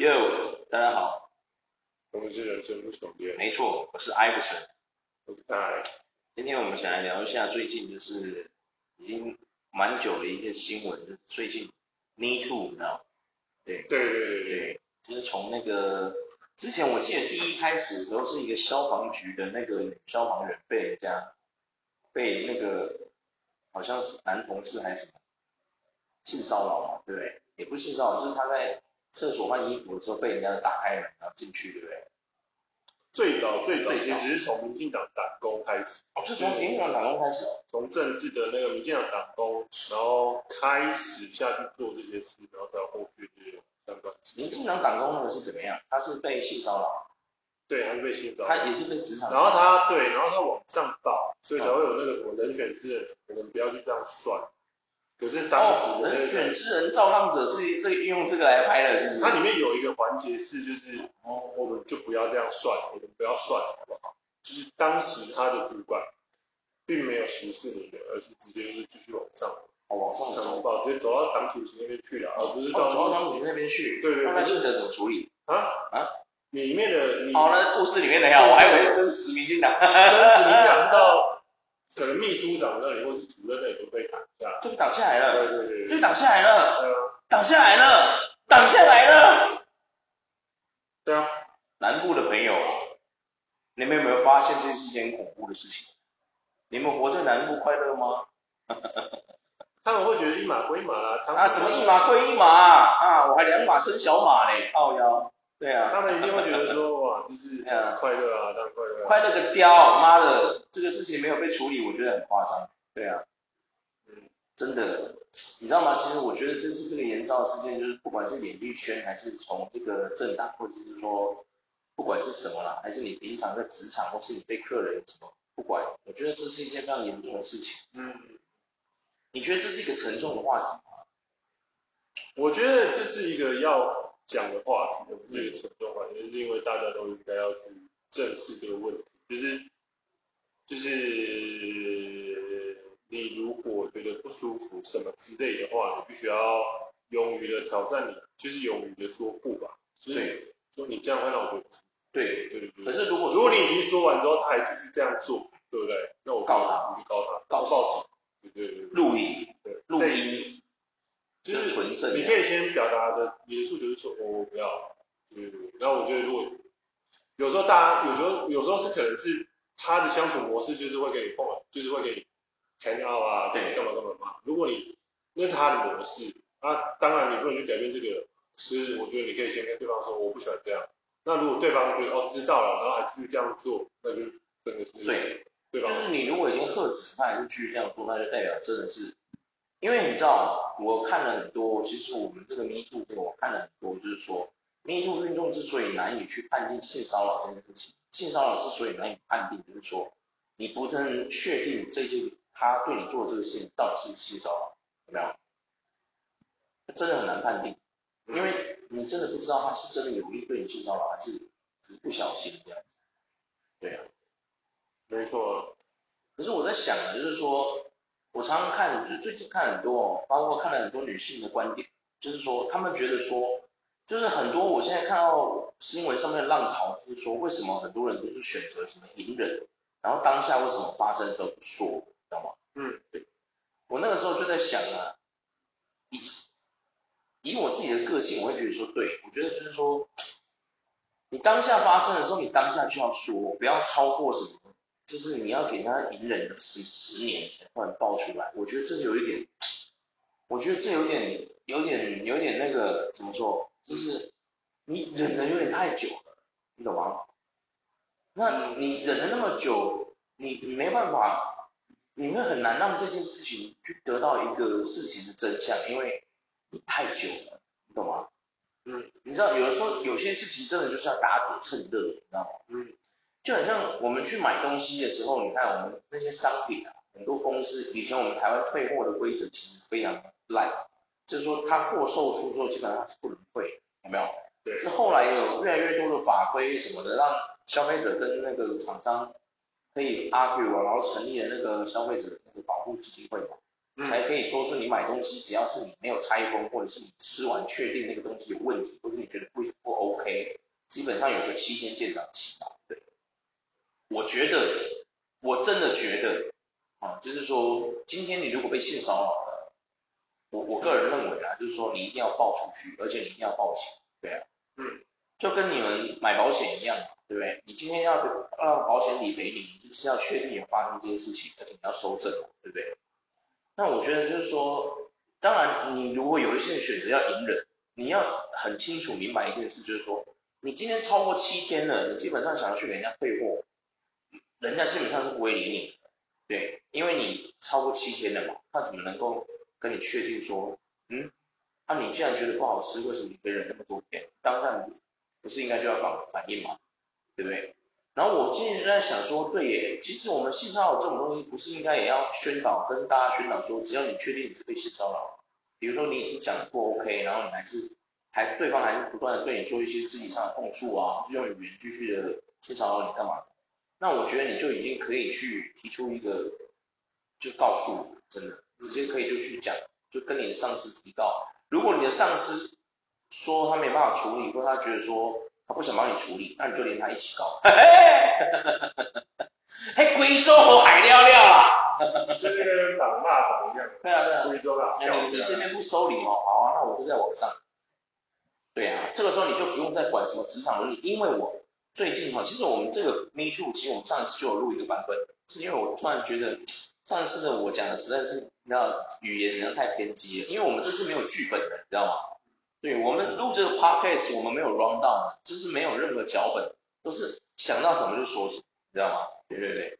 Yo，大家好，我们是人生不重练。没错，我是艾弗森，我是泰。今天我们想来聊一下最近就是已经蛮久的一个新闻，就是最近 Me Too，你知道吗？对对对对对，就是从那个之前我记得第一开始的时候是一个消防局的那个女消防员被人家被那个好像是男同事还是什么性骚扰嘛，对不对？也不是性骚扰，就是他在厕所换衣服的时候被人家打开门然后进去，对不对？最早最早其实是从民进党党工开始，哦，是从民进党党工开始哦，从政治的那个民进党党工，然后开始下去做这些事，然后到后续这些相关。民进党党工那个是怎么样？他是被性骚扰？对，他是被性骚扰，他也是被职场。然后他对，然后他往上报，所以才会有那个什么人选之人，可能不要去这样算。可是当时、人选之人造浪者是这用这个来拍的，是不是？它里面有一个环节是，就是哦，我们就不要这样算，我们不要算，好不好？就是当时他的主管并没有歧视你的，而是直接就是继续往上，哦，往上走，直接走到党主席那边去了，而不是到、哦、走到党主席那边去。对对，對。那记者怎么处理？啊啊？里面的你哦，那故事里面的呀，我还以为真实民进党，真实民进党到可能秘书长那里或是主任那里都被挡下，就挡下来了。对对对。就挡下来了。对啊。挡下来了，挡下来了。对啊。南部的朋友啊，你们有没有发现这是一件恐怖的事情？你们活在南部快乐吗？他们会觉得一码归一码啦。啊，什么一码归一码啊？我还两码生小码嘞，靠腰。对啊。他们一定会觉得说，哇，就是快乐啊，当然快乐。快乐个屌，妈的，这个事情没有被处理，我觉得很夸张。对啊。嗯，真的。你知道吗？其实我觉得这次这个延烧事件，就是不管是演艺圈，还是从这个政党，或者是说不管是什么啦，还是你平常在职场，或是你被客人什么，不管，我觉得这是一件非常严重的事情。嗯，你觉得这是一个沉重的话题吗？我觉得这是一个要讲的话题，不是一个沉重的话题，就是因为大家都应该要去正视这个问题，就是就是。你如果觉得不舒服什么之类的话，你必须要勇于的挑战你，就是勇于的说不吧。对，说你这样会让我觉得不舒服。对对对。可是如果如果你已经说完之后，他还继续这样做，对不对？那我告他，你告他，告报警。对对对。录音。对。录音。就是纯正。你可以先表达的你的诉求是说，我我不要。然后我觉得如果有时候大家有时候有时候是可能是他的相处模式就是会给你碰，就是会给你。hang out 啊，对，干嘛干嘛嘛。如果你那是他的模式，啊，当然你不能去改变这个。是，我觉得你可以先跟对方说，我不喜欢这样。那如果对方觉得哦知道了，然后还继续这样做，那就真的是对，对吧？就是你如果已经喝止，他还是继续这样做，那就代表真的是，因为你知道，我看了很多，其实我们这个 Me Too 这个我看了很多，就是说 Me Too 运动之所以难以去判定性骚扰这件事情，性骚扰之所以难以判定，就是说你不能确定这件。他对你做这个事情到底是性骚扰，有没有？真的很难判定，因为你真的不知道他是真的有意对你性骚扰，还是只是不小心这样子。对啊，没错。可是我在想啊，就是说，我常常看，就最近看很多哦，包括看了很多女性的观点，就是说，她们觉得说，就是很多我现在看到新闻上面的浪潮，就是说，为什么很多人都是选择什么隐忍，然后当下为什么发生的时候不说？知道吗？嗯，对，我那个时候就在想啊，以以我自己的个性，我会觉得说，对，我觉得就是说，你当下发生的时候，你当下就要说，不要超过什么，就是你要给他隐忍十十年才突然爆出来，我觉得这有一点，我觉得这有点有点有点那个怎么说，就是你忍的有点太久了，你懂吗？那你忍了那么久，你你没办法。你会很难让这件事情去得到一个事情的真相，因为你太久了，你懂吗？嗯，你知道有的时候有些事情真的就是要打铁趁热，你知道吗？嗯，就很像我们去买东西的时候，你看我们那些商品啊，很多公司以前我们台湾退货的规则其实非常烂，就是说它货售出之后基本上是不能退，有没有？对。是后来有越来越多的法规什么的，让消费者跟那个厂商。可以 argue 啊，然后成立了那个消费者的那个保护基金会嘛，嗯、才可以说是你买东西，只要是你没有拆封，或者是你吃完确定那个东西有问题，或者你觉得不不 OK，基本上有个七天鉴赏期嘛，对。我觉得，我真的觉得，啊，就是说，今天你如果被性骚扰了，我我个人认为啊，就是说你一定要报出去，而且你一定要报警，对啊，嗯，就跟你们买保险一样嘛，对不对？你今天要让保险理赔你，你就是要确定有发生这些事情，而且你要收证，对不对？那我觉得就是说，当然你如果有一些人选择要隐忍，你要很清楚明白一件事，就是说，你今天超过七天了，你基本上想要去给人家退货，人家基本上是不会理你的，对，因为你超过七天了嘛，他怎么能够跟你确定说，嗯，那、啊、你既然觉得不好吃，为什么你可以忍那么多天？当下你不是应该就要反反应嘛？对不对？然后我今天就在想说，对耶，其实我们性骚扰这种东西，不是应该也要宣导，跟大家宣导说，只要你确定你是被性骚扰，比如说你已经讲不 OK，然后你还是还是对方还是不断的对你做一些肢体上的碰触啊，就用语言继续的性骚扰你干嘛？那我觉得你就已经可以去提出一个，就告诉，真的直接可以就去讲，就跟你的上司提到。如果你的上司说他没办法处理，或他觉得说。他不想帮你处理，那你就连他一起搞。嘿，嘿，贵州和海聊聊啊。就那个党骂怎么样？对啊对啊。贵州啊。你你这边不收礼哦，好啊，那我就在网上。对啊，这个时候你就不用再管什么职场伦理，因为我最近哈，其实我们这个 Me Too，其实我们上一次就有录一个版本，是因为我突然觉得上一次的我讲的实在是，你知道语言人太偏激了，因为我们这是没有剧本的，你知道吗？对，我们录这个 podcast，我们没有 run down，就是没有任何脚本，都是想到什么就说什么，你知道吗？对对对。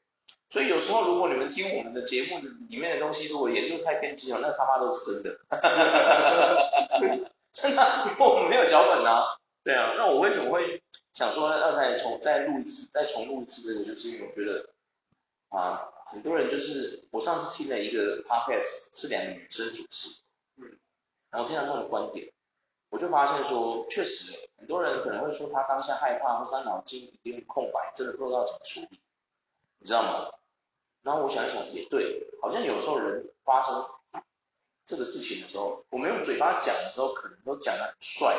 所以有时候如果你们听我们的节目里面的东西，如果研究太偏激了，那他妈都是真的。真的，因为我们没有脚本啊。对啊，那我为什么会想说要再重再录一次，再重录一次这个，就是因为我觉得啊，很多人就是我上次听了一个 podcast，是两个女生主持，嗯，然后听到他们的观点。我就发现说，确实，很多人可能会说他当下害怕，或者他脑筋一片空白，真的不知道怎么处理，你知道吗？然后我想一想，也对，好像有时候人发生这个事情的时候，我们用嘴巴讲的时候，可能都讲得很帅、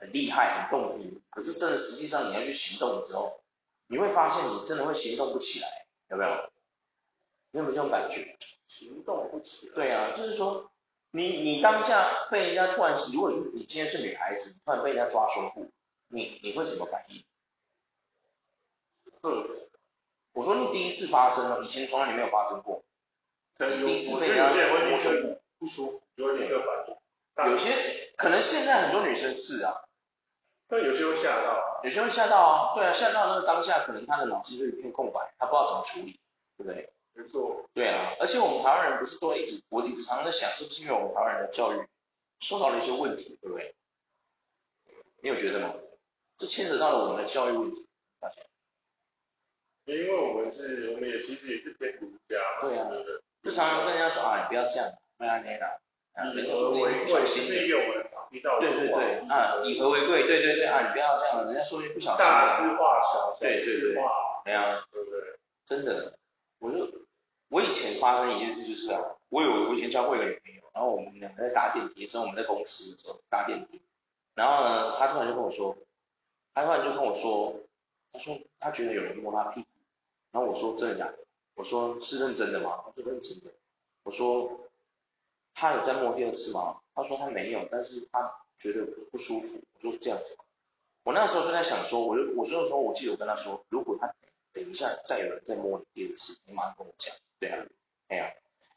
很厉害、很动听，可是真的实际上你要去行动的时候，你会发现你真的会行动不起来，有没有？你有没有这种感觉？行动不起来。对啊，就是说。你你当下被人家突然，如果是你今天是女孩子，突然被人家抓胸部，你你会什么反应？嗯，我说你第一次发生了，以前从来你没有发生过。第一次被人家摸胸部不舒服，就会立刻反应。有些可能现在很多女生是啊，但有些会吓到，有些会吓到啊，对啊，吓到那个当下可能他的脑筋就一片空白，他不知道怎么处理，对不对？没错，对啊，而且我们台湾人不是都一直，我一直常常在想，是不是因为我们台湾人的教育受到了一些问题，对不对？你有觉得吗？这牵扯到了我们的教育问题，发现？因为我们是，我们也其实也是偏儒家嘛，对啊，就常常跟人家说啊，你不要这样，不要那样，啊，人家说你不小心，是一个我们常听到的，对对对，啊，以和为贵，对对对，啊，你不要这样，人家说你不小心，大事化小，对对对，对啊，对不对？真的，我就。我以前发生一件事就是啊，我有我以前交过一个女朋友，然后我们两个在搭电梯的时候，我们在公司的时候搭电梯，然后呢，她突然就跟我说，她突然就跟我说，她说她觉得有人摸她屁股，然后我说真的假的？我说是认真的吗？她说认真的。我说她有在摸第二次吗？他说他没有，但是他觉得不舒服。我说这样子，我那时候就在想说，我就我那时候我记得我跟他说，如果他等一下再有人再摸你第二次，你马上跟我讲。对啊，没有，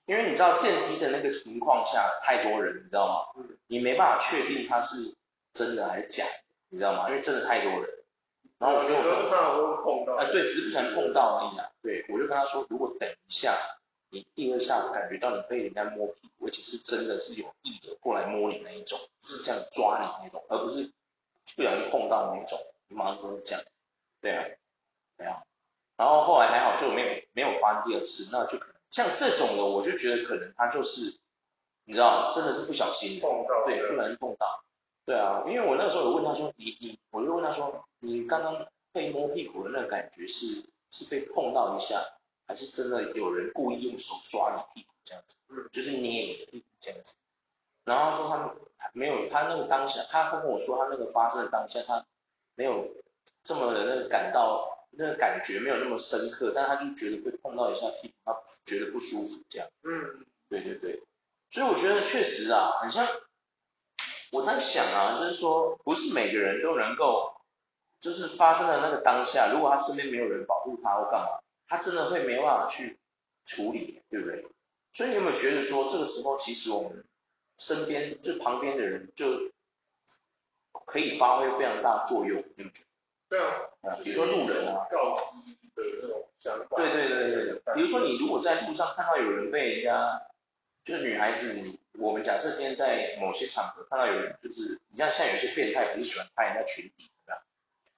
因为你知道电梯的那个情况下太多人，你知道吗？嗯。你没办法确定他是真的还是假的，你知道吗？因为真的太多人。然后我说我就怕我会碰到。啊，对，只是不想碰到而已啊。对，我就跟他说，如果等一下你第二下感觉到你被人家摸屁股，而且是真的是有意的过来摸你那一种，就是这样抓你那种，而不是不小心碰到那种，你马上跟我讲。对啊，对啊。然后后来还好，就没有没有发生第二次，那就可能像这种的，我就觉得可能他就是，你知道，真的是不小心碰到，对，不小心碰到，对啊，因为我那时候有问他说，你你，我就问他说，你刚刚被摸屁股的那个感觉是是被碰到一下，还是真的有人故意用手抓你屁股这样子，嗯，就是捏你的屁股这样子，然后他说他没有，他那个当下，他他跟我说他那个发生的当下，他没有这么的那个感到那个感觉没有那么深刻，但他就觉得会碰到一下屁股，他觉得不舒服这样。嗯，对对对，所以我觉得确实啊，很像我在想啊，就是说不是每个人都能够，就是发生的那个当下，如果他身边没有人保护他或干嘛，他真的会没办法去处理，对不对？所以你有没有觉得说这个时候其实我们身边就旁边的人就可以发挥非常大的作用，对不对？对啊，啊，比如说路人啊，告知的那种想法。对对对对对，比如说你如果在路上看到有人被人家，就是女孩子，你我们假设今天在某些场合看到有人，就是你像像有些变态不是喜欢拍人家裙底，对吧？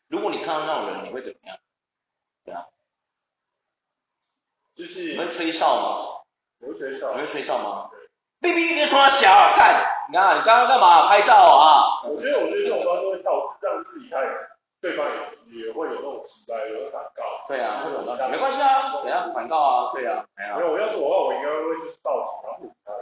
如果你看到那种人，你会怎么样？对啊，就是你会吹哨吗？我会吹哨。你会吹哨吗？对。哔一直冲他小，看，你看你刚刚干嘛？拍照啊？我觉得我觉得这种方式会导致让自己太。对方也也会有那种期待，有反告。对啊，会有反告。没关系啊，等下反告啊，对啊，没有。没有，我要是我的话，我应该会就是报警，然后护他。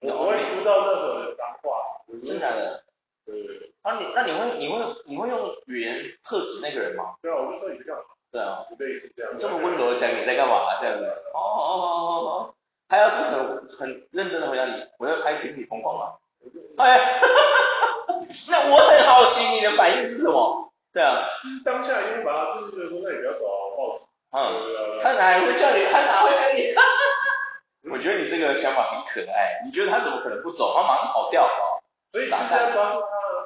我不会说到任何的脏话。真的？对对对。那你那你会你会你会用语言克制那个人吗？对啊，我就说你在干嘛？对啊，类似这样。你这么温柔的讲你在干嘛？这样子。哦哦哦哦哦。他要是很很认真的回答你，我要拍群体疯狂吗？哎，那我很好奇你的反应是什么？对啊，就是当下因为把他就是觉得说，那你不要走啊，报警。嗯，他哪会叫你？他哪会爱你？我觉得你这个想法很可爱。你觉得他怎么可能不走？他马上跑掉了。所以傻蛋。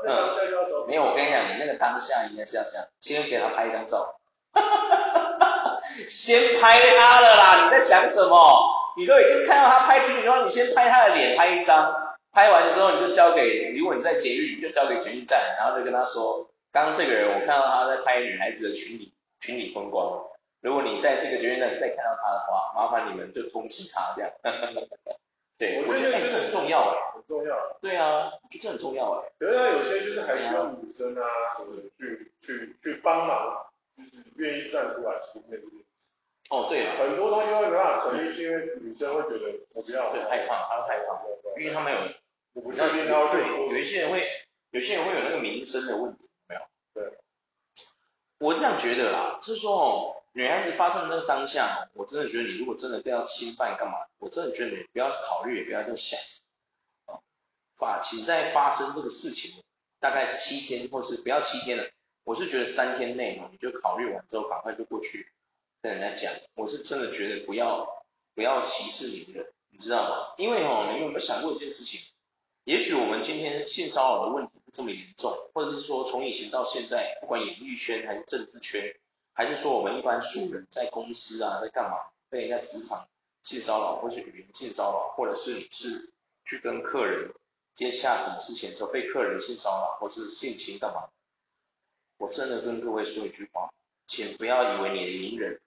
嗯，没有，我跟你讲，你那个当下应该是要这样，先给他拍一张照。哈哈哈哈哈，先拍他了啦！你在想什么？你都已经看到他拍群体照，你先拍他的脸，拍一张。拍完之后你就交给，如果你在捷运，你就交给捷运站，然后就跟他说。刚刚这个人，我看到他在拍女孩子的群里群里风光。如果你在这个捷运站再看到他的话，麻烦你们就通知他这样。对，我觉得这很重要哎，很重要。对啊，我觉得这很重要哎。可是他有些就是还需要女生啊什么的去去去帮忙，就是愿意站出来出面这件事。哦，对了，很多东西会没办法成立，是因为女生会觉得我不要，对，害怕，他会害怕，因为他们有，我不确定他对，有一些人会，有些人会有那个名声的问题。没有对，我这样觉得啦，就是说哦，女孩子发生的那个当下，我真的觉得你如果真的被要侵犯干嘛，我真的觉得你不要考虑，也不要再想。啊，法，请在发生这个事情大概七天，或是不要七天了，我是觉得三天内你就考虑完之后，赶快就过去跟人家讲。我是真的觉得不要不要歧视你的，你知道吗？因为哦，你有没有想过一件事情？也许我们今天性骚扰的问题不这么严重，或者是说从以前到现在，不管演艺圈还是政治圈，还是说我们一般素人在公司啊，在干嘛被人家职场性骚扰，或是语言性骚扰，或者是你是去跟客人接洽什么事情的时候被客人性骚扰，或是性侵干嘛？我真的跟各位说一句话，请不要以为你的隐忍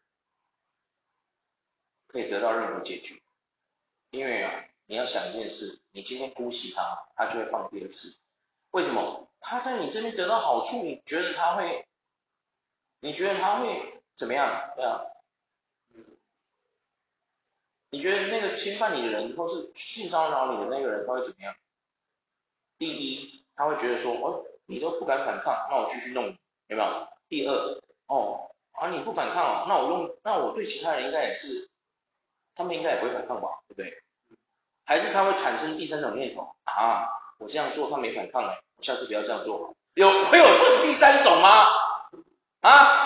可以得到任何解决，因为啊。你要想一件事，你今天姑息他，他就会放第二次。为什么？他在你这边得到好处，你觉得他会？你觉得他会怎么样？对啊。你觉得那个侵犯你的人，或是性骚扰你的那个人，他会怎么样？第一，他会觉得说，哦，你都不敢反抗，那我继续弄你，有没有？第二，哦，啊，你不反抗啊，那我用，那我对其他人应该也是，他们应该也不会反抗吧，对不对？还是他会产生第三种念头啊，我这样做他没反抗哎，我下次不要这样做。有会有这第三种吗？啊？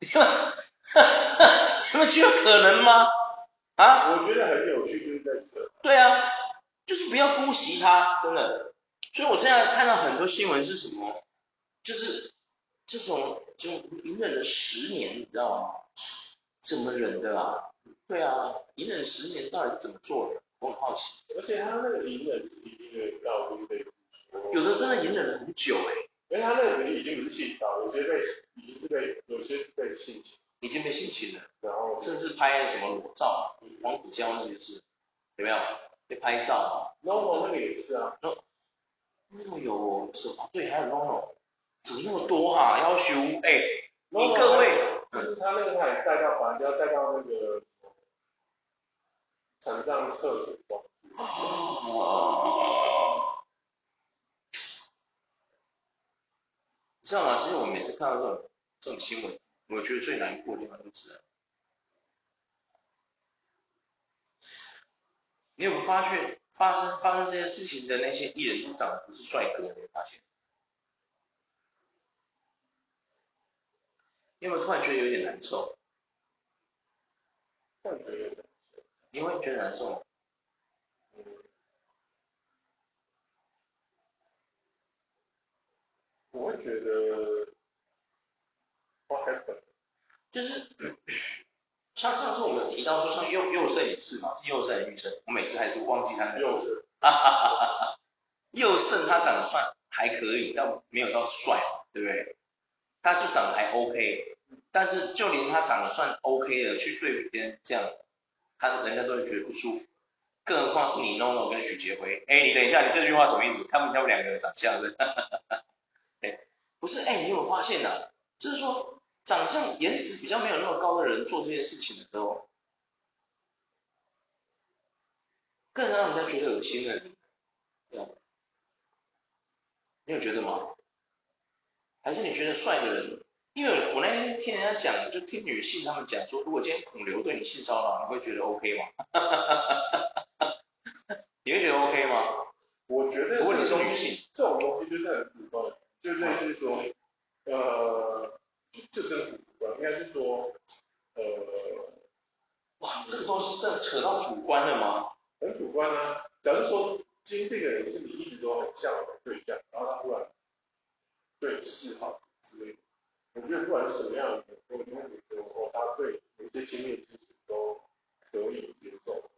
你们你们觉得可能吗？啊？我觉得很有趣，就是在这。对啊，就是不要姑息他，真的。所以我现在看到很多新闻是什么？就是这种就隐忍了十年，你知道吗？怎么忍的啊？对啊，隐忍十年到底是怎么做的？我很好奇，而且他那个隐忍是一定的，到就是被说，有的真的隐忍了很久哎、欸，因为他那个已经不是性骚扰，有些被已经是被，有些是被性侵，已经被性侵了，然后甚至拍什么裸照，黄子佼那个就是，有没有？被拍照啊？NONO 那个也是啊，NONO 有什么？对，还有 NONO，怎么那么多哈、啊？要求哎，你各位，就是他那个他也带到，反正要带到那个。残障厕所装置。你知道吗？其实我每次看到这种这种新闻，我觉得最难过的地方就是，你有没有发现发生发生这件事情的那些艺人都长得不是帅哥？你？有没有突然觉得有点难受？突然觉得有点难受。你会觉得难受吗？我会觉得。就是，像上次我们有提到说，像右右肾也是嘛，是佑胜女生，我每次还是忘记他的名字。哈哈哈哈哈。佑胜他长得算还可以，但没有到帅，对不对？他就长得还 OK，但是就连他长得算 OK 的，去对别人这样，他人家都会觉得不舒服。更何况是你 NONO 跟许杰辉，哎，你等一下，你这句话什么意思？他们他们两个长相是？哎，不是，哎，你有发现啊？就是说，长相颜值比较没有那么高的人做这件事情的时候，更让人家觉得恶心的，对，你有觉得吗？还是你觉得帅的人？因为我那天听人家讲，就听女性他们讲说，如果今天孔刘对你性骚扰，你会觉得 OK 吗？你会觉得 OK 吗？我觉得，如果你是女性，这种东西就是就类似说，呃，就真的很主观，应该是说，呃，哇，这个东西这扯到主观了吗？很主观啊。假如说今天这个人是你一直都很向往的对象，然后他忽然。对示好之类的，我觉得不管是什么样的人，我都会觉得哦，他对有些经验知识都可以接受。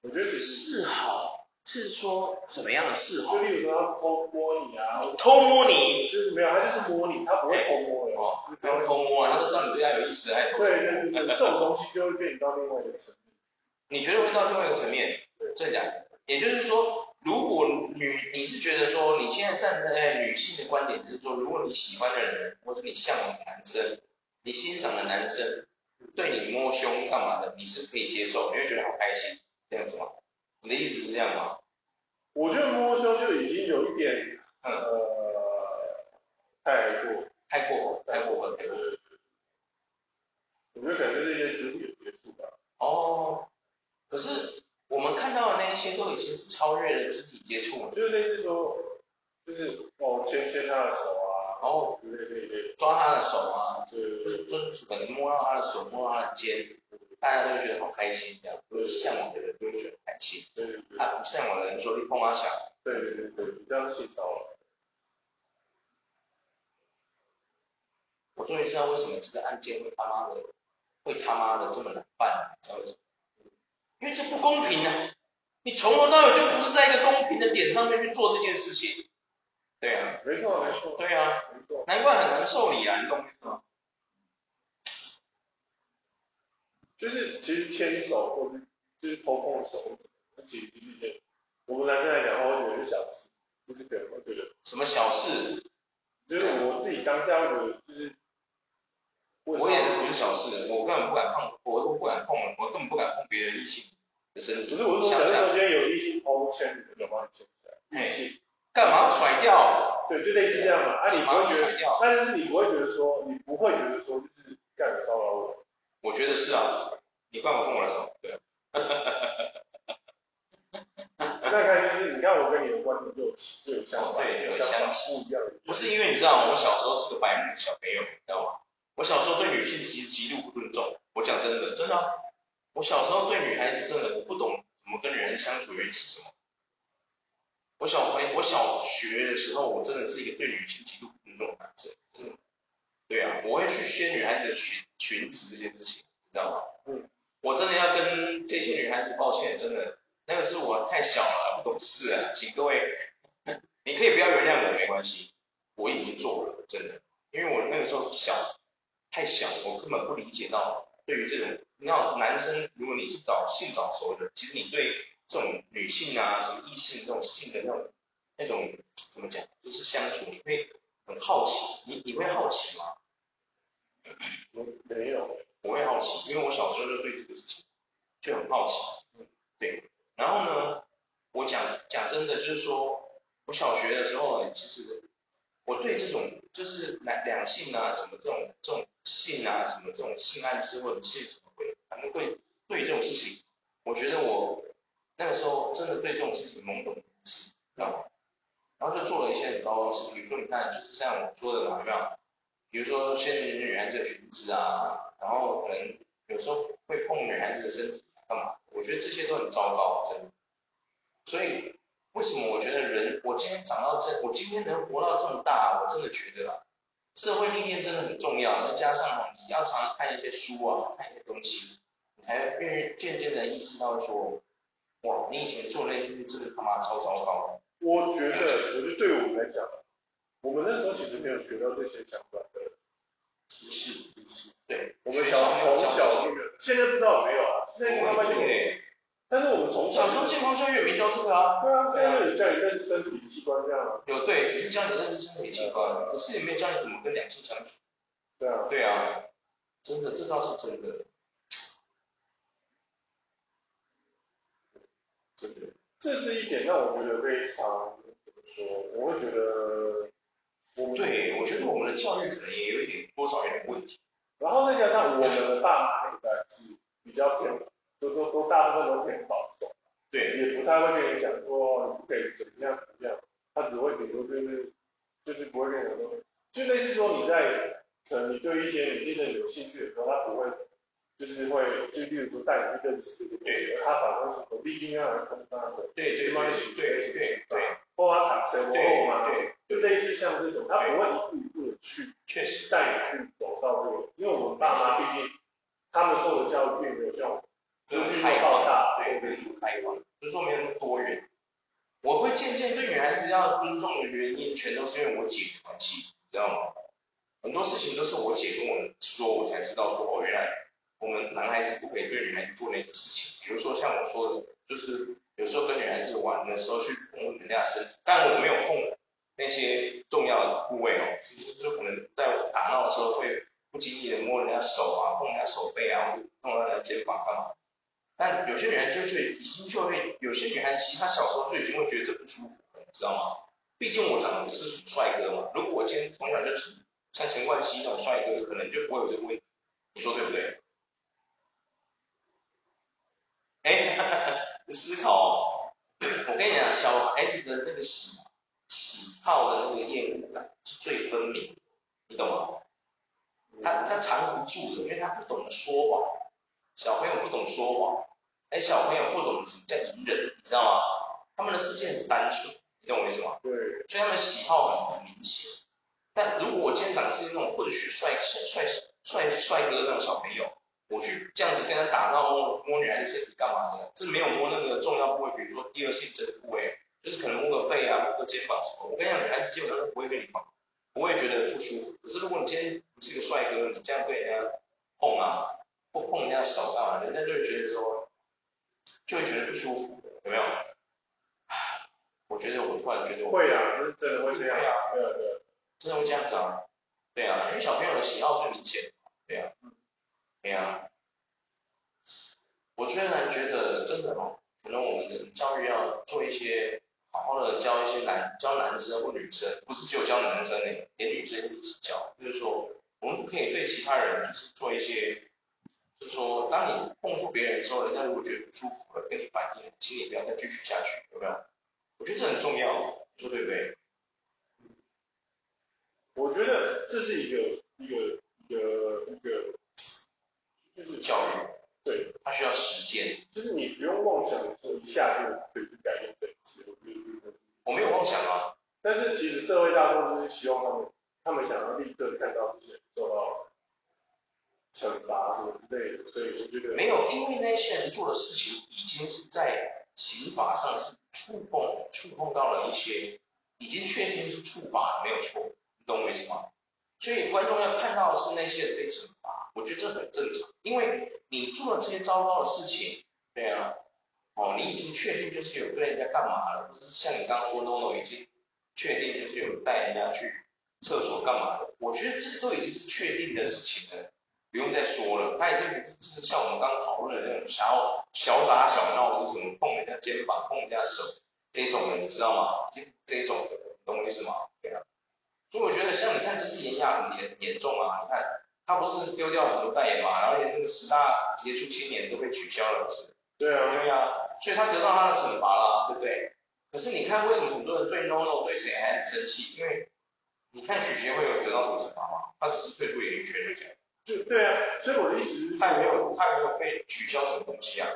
我觉得只是示好是说什么样的示好？就例如说他偷摸你啊，偷摸你，就是没有，他就是摸你，他不会偷摸的哦，不用偷摸啊，他都知道你对他有意思，还偷摸。对对对对，这种东西就会变到另外一个层面。你觉得会到另外一个层面？对，这样，也就是说。如果女你是觉得说你现在站在女性的观点，就是说如果你喜欢的人或者你向往的男生，你欣赏的男生对你摸胸干嘛的，你是可以接受，你会觉得好开心这样子吗？你的意思是这样吗？我觉得摸胸就已经有一点，嗯、呃，太过，太过，太过分，太过分。我觉得可能就是一些肢体的接触吧。哦，可是。我们看到的那一些都已经是超越了肢体接触了，就是类似说，就是哦牵牵他的手啊，然后对对对，抓他的手啊，就是就是可能摸到他的手，摸到他的肩，大家都会觉得好开心这样，就是向往的人就会觉得开心，对对对，他不向往的人说你碰他小，对对对，这样性骚扰。我终于知道为什么这个案件会他妈的会他妈的这么难办，你知道为什么？因为这不公平啊！你从头到尾就不是在一个公平的点上面去做这件事情。对啊，没错没错。对啊，没错。难怪很难受理啊，你懂吗？就是其实牵手或者就是偷碰手，其实就是我们男生来讲的话，我觉得是小事，就是可能会觉得什么小事？就是我自己当下会觉得就是。我也是不是小事，我根本不敢碰，我都不敢碰，我根本不敢碰别人异性的身体。不是，我是说，假设今天有异性偷牵你的，有帮你牵起来，异性干嘛甩掉？对，就类似这样嘛。啊，你不会觉得，但是你不会觉得说，你不会觉得说，就是干骚扰我。我觉得是啊，你干嘛碰我的手？对。哈哈哈哈哈。看就是，你看我跟你的关系就有就有相反，对，有相似。不一样。不是因为你知道，我小时候是个白目小朋友，你知道吗？我小时候对女性其实极度不尊重，我讲真的，真的、啊，我小时候对女孩子真的我不懂怎么跟女人相处，原因是什么？我小朋我小学的时候，我真的是一个对女性极度不尊重的男生，真的。对啊，我会去掀女孩子的裙裙子这件事情，你知道吗？嗯。我真的要跟这些女孩子抱歉，真的，那个是我太小了，不懂事啊，请各位，你可以不要原谅我没关系，我已经做了，真的，因为我那个时候小。太小，我根本不理解到，对于这种，你知道男生，如果你是找性早熟的，其实你对这种女性啊，什么异性这种性的那种那种怎么讲，就是相处，你会很好奇，你你会好奇吗？没有，我会好奇，因为我小时候就对这个事情就很好奇，对，然后呢，我讲讲真的，就是说我小学的时候，其实我对这种就是两两性啊什么这种这种性啊什么这种性暗示或者性什么鬼，反正会对这种事情，我觉得我那个时候真的对这种事情懵懂无知，知道吗？一些很糟糕的事，比如说你看，就是像我说的嘛，有没有？比如说掀女女孩子的裙子啊，然后可能有时候会碰女孩子的身体干嘛？我觉得这些都很糟糕，真的。所以为什么我觉得人，我今天长到这，我今天能活到这么大，我真的觉得啊，社会历练真的很重要。再加上你要常常看一些书啊，看一些东西，你才会渐渐的意识到说，哇，你以前做那些真的他妈超糟糕。我觉得，我觉得对我们来讲，我们那时候其实没有学到这些相关的知识，知识。对，我们小从小那个，现在不知道有没有啊？现在慢慢有。但是我们从小，小时候健康教育也没教这个啊。对啊，对啊，有教你认识身体器官这样啊。有对，只是教你认识身体器官，可是也没有教你怎么跟两性相处。对啊。对啊，真的，这倒是真的。真的。这是一点让我觉得非常怎么说？我会觉得我们，对，我觉得我们的教育可能也有一点多少有点问题。然后再加上我们的爸妈那个是比较偏，都都都大部分都偏保守，对，也不太会跟你讲说你不可以怎么样怎么样，他只会顶多就是就是不会跟你说，就类似说你在可能你对一些女性有兴趣的时候，他不会。就是会，就例如说带你去认识这个对象，他反而是说必定要来看他的，对对，帮你许对对对，或他打车，对嘛，对，就类似像这种，他不会一步一步的去，确实带你去走到这个，因为我们爸妈毕竟他们受的教育并没有像我们资讯开放大，对对，开放，所以说没有那么多元。我会渐渐对女孩子要尊重的原因，全都是因为我姐的关系，知道吗？很多事情都是我姐跟我说，我才知道说哦，原来。我们男孩子不可以对女孩子做那个事情，比如说像我说的，就是有时候跟女孩子玩的时候去碰人家身体，但我没有碰那些重要的部位哦，其实就可能在我打闹的时候会不经意的摸人家手啊，碰人家手背啊，或者碰人家肩膀干嘛。但有些女孩就是已经就会，有些女孩子其实她小时候就已经会觉得这不舒服了，你知道吗？毕竟我长得不是属帅哥嘛，如果我今天从小就是像陈冠希那种帅哥，可能就不会有这个问题，你说对不对？哎，哈哈，思考，我跟你讲，小孩子的那个喜喜好的那个厌恶感是最分明，你懂吗？他他藏不住的，因为他不懂得说谎。小朋友不懂说谎，哎，小朋友不懂什么叫隐忍，你知道吗？他们的世界很单纯，你懂我意思吗？对。所以他们的喜好很明显。但如果我今天长的是那种混血帅帅帅帅帅哥那种小朋友。我去这样子跟他打闹摸摸女孩子身体干嘛的？这没有摸那个重要部位，比如说第二性征部位，就是可能摸个背啊，摸个肩膀什么。我跟你讲，女孩子基本上都不会跟你碰，不会觉得不舒服。可是如果你今天不是一个帅哥，你这样对人家碰啊，或碰人家手啊，人家就会觉得说，就会觉得不舒服，有没有？我觉得我突然觉得我会啊，是真的会这样啊，对啊对啊，真的会这样子啊，对啊，因为小朋友的喜好最明显，对啊。对呀，我虽然觉得真的哦，可能我们的教育要做一些好好的教一些男教男生或女生，不是只有教男生呢，连女生一起教。就是说，我们可以对其他人做一些，就是说，当你碰触别人的时候，人家如果觉得不舒服了，跟你反应，请你不要再继续下去，有没有？我觉得这很重要，你说对不对？我觉得这是一个一个一个一个。就是教育，对，它需要时间，就是你不用妄想说一下就可以去改变这一切。我觉得我没有妄想啊，但是其实社会大众就是希望他们，他们想要立刻看到这些受到惩罚什么之类的，所以我觉得没有，因为那些人做的事情已经是在刑法上是触碰触碰到了一些，已经确定是触法没有错，你懂我意思吗？所以观众要看到的是那些人被惩罚。我觉得这很正常，因为你做了这些糟糕的事情，对啊，哦，你已经确定就是有对人家干嘛了，就是像你刚刚说，NONO 已经确定就是有带人家去厕所干嘛的，我觉得这都已经是确定的事情了，不用再说了。他已经不是像我们刚刚讨论的那种小小打小闹，就是什么碰人家肩膀、碰人家手这种的，你知道吗？这这种的，懂我意思吗？对啊。所以我觉得像你看这次炎亚纶很严重啊，你看他不是丢掉很多代言嘛，然后连那个十大杰出青年都被取消了，不是？对啊，对啊，所以他得到他的惩罚了，对不对？可是你看为什么很多人对 NONO 对谁还很生气？因为你看许杰会有得到什么惩罚吗？他只是退出演艺圈就这样。就对啊，所以我的意思是，他也没有他也没有被取消什么东西啊，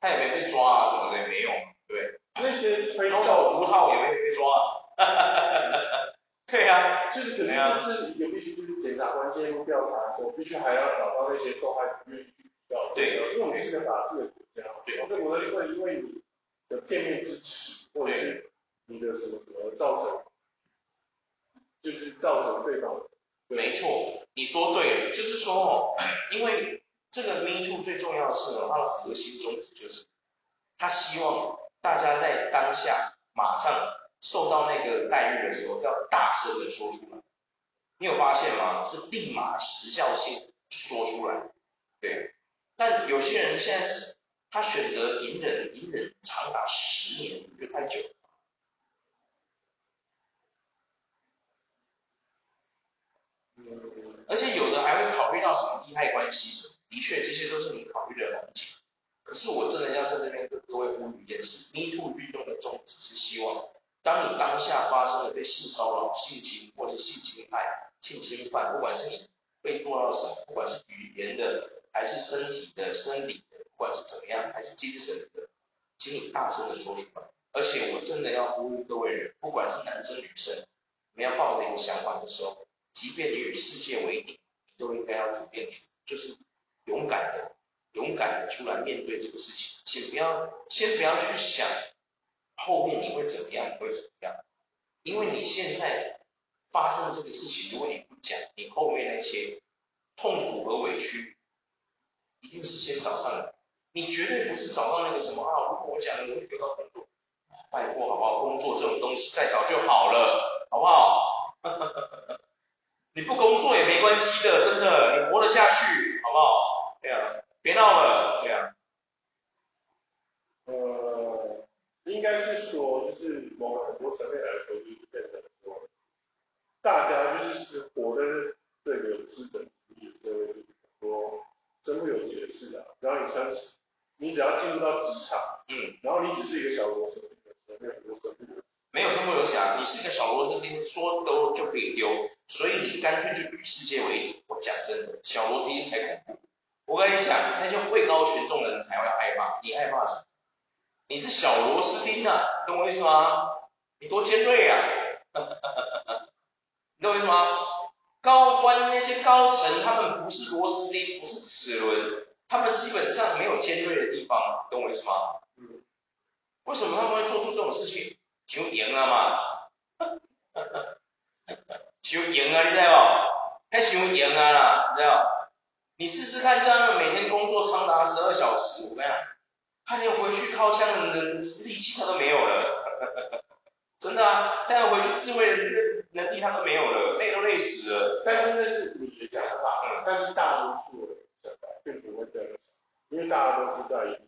他也没被抓啊什么的也没有，对。那些吹哨胡套也没被抓啊。对啊，就是可能就是一个必须就是检察官介入调查的时候，必须还要找到那些受害者愿意去比较。对，因为我们是个法治的国家，对，这国家会因为你的片面支持，或者是你的什么什么造成，就是造成对方。没错，你说对了，就是说哦，因为这个 Me Too 最重要的是呢，它的核心宗旨就是，他希望大家在当下马上受到那个待遇的时候，要大声的说出来。你有发现吗？是立马时效性说出来，对。但有些人现在是，他选择隐忍，隐忍长达十年，我觉得太久了。而且有的还会考虑到什么利害关系什么，的确这些都是你考虑的很。可是我真的要在这边跟各位呼吁一件事，Me Too 运动的宗旨是希望，当你当下发生了被性骚扰、性侵或者性侵害、性侵犯，不管是你被做到什么，不管是语言的，还是身体的、生理的，不管是怎么样，还是精神的，请你大声的说出来。而且我真的要呼吁各位人，不管是男生女生，你们要抱着一个想法的时候。即便你与世界为敌，你都应该要主动出，就是勇敢的、勇敢的出来面对这个事情。先不要，先不要去想后面你会怎么样，你会怎么样，因为你现在发生这个事情，如果你不讲，你后面那些痛苦和委屈，一定是先找上来。你绝对不是找到那个什么啊，如果我讲了，我会得到工作，拜托好不好？工作这种东西再找就好了，好不好？你不工作也没关系的，真的，你活得下去，好不好？对啊，别闹了，对啊。呃，应该是说，就是某个很多层面来说，就是变成说，大家就是活的这个资本主义社会，很多身不由己的事啊。只要你穿，你只要进入到职场，嗯，然后你只是一个小螺丝钉，没有很多身不由己。没有身不由己啊，你是一个小螺丝钉，说丢就可以丢。所以你干脆就与世界为敌。我讲真的，小螺丝钉才恐怖。我跟你讲，那些位高权重的人才会害怕。你害怕什么？你是钉啊，懂我意思吗？你多尖锐啊！哈哈哈你懂我意思吗？高官那些高层，他们不是螺丝钉，不是齿轮，他们基本上没有尖锐的地方，懂我意思吗？嗯。为什么他们会做出这种事情？求赢了嘛。想赢啊，你知道不？还想赢啊，你知道？你试试看，这样每天工作长达十二小时，我跟你讲，他连回去靠枪的能力气他都没有了，真的啊，他要回去自卫的能力他都没有了，累都累死了。但是那是你的想法，嗯，但是大多数人想法并不会这样想，因为大家都是在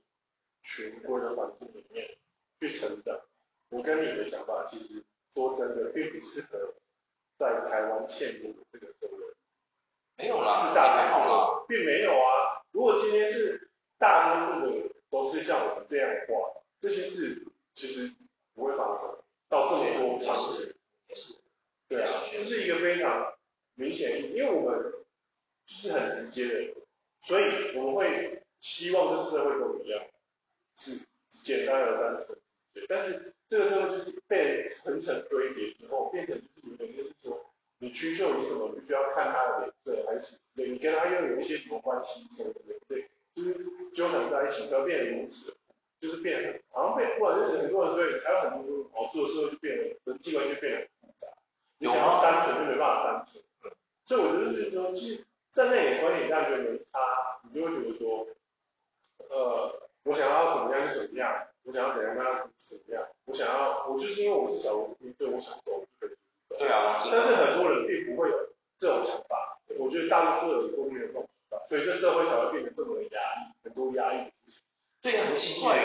群规的环境里面去成长。我跟你的想法其实说真的并不适合。在台湾现有的这个社会，没有啦，是大多数了，并没有啊。如果今天是大多数的都是像我们这样的话，这些事其实不会发生到这么多场合。对啊，这是一个非常明显，因为我们就是很直接的，所以我们会希望这社会都一样，是简单而单纯。但是这个社会就是被层层堆叠之后，变成就是有点就是说，你屈就于什么，必须要看他的脸色，还是对你跟他又有一些什么关系什么的，对，就是纠缠在一起，才会变得如此，就是变得好像被或者是很多人所以才有很多好处的时候就变得人际关系就变得很复杂，你想要单纯就没办法单纯，所以我觉得就是说，就是站在你的观点上觉得没差，你就会觉得说，呃，我想要怎么样就怎么样。我想要怎样，那怎么样？我想要，我就是因为我是小螺丝，所以我想走，就可以走。对啊，但是很多人并不会有这种想法。我觉得大多数人都没有这种想法，所以这社会才会变得这么的压抑，很多压抑的事情。对啊，很奇怪，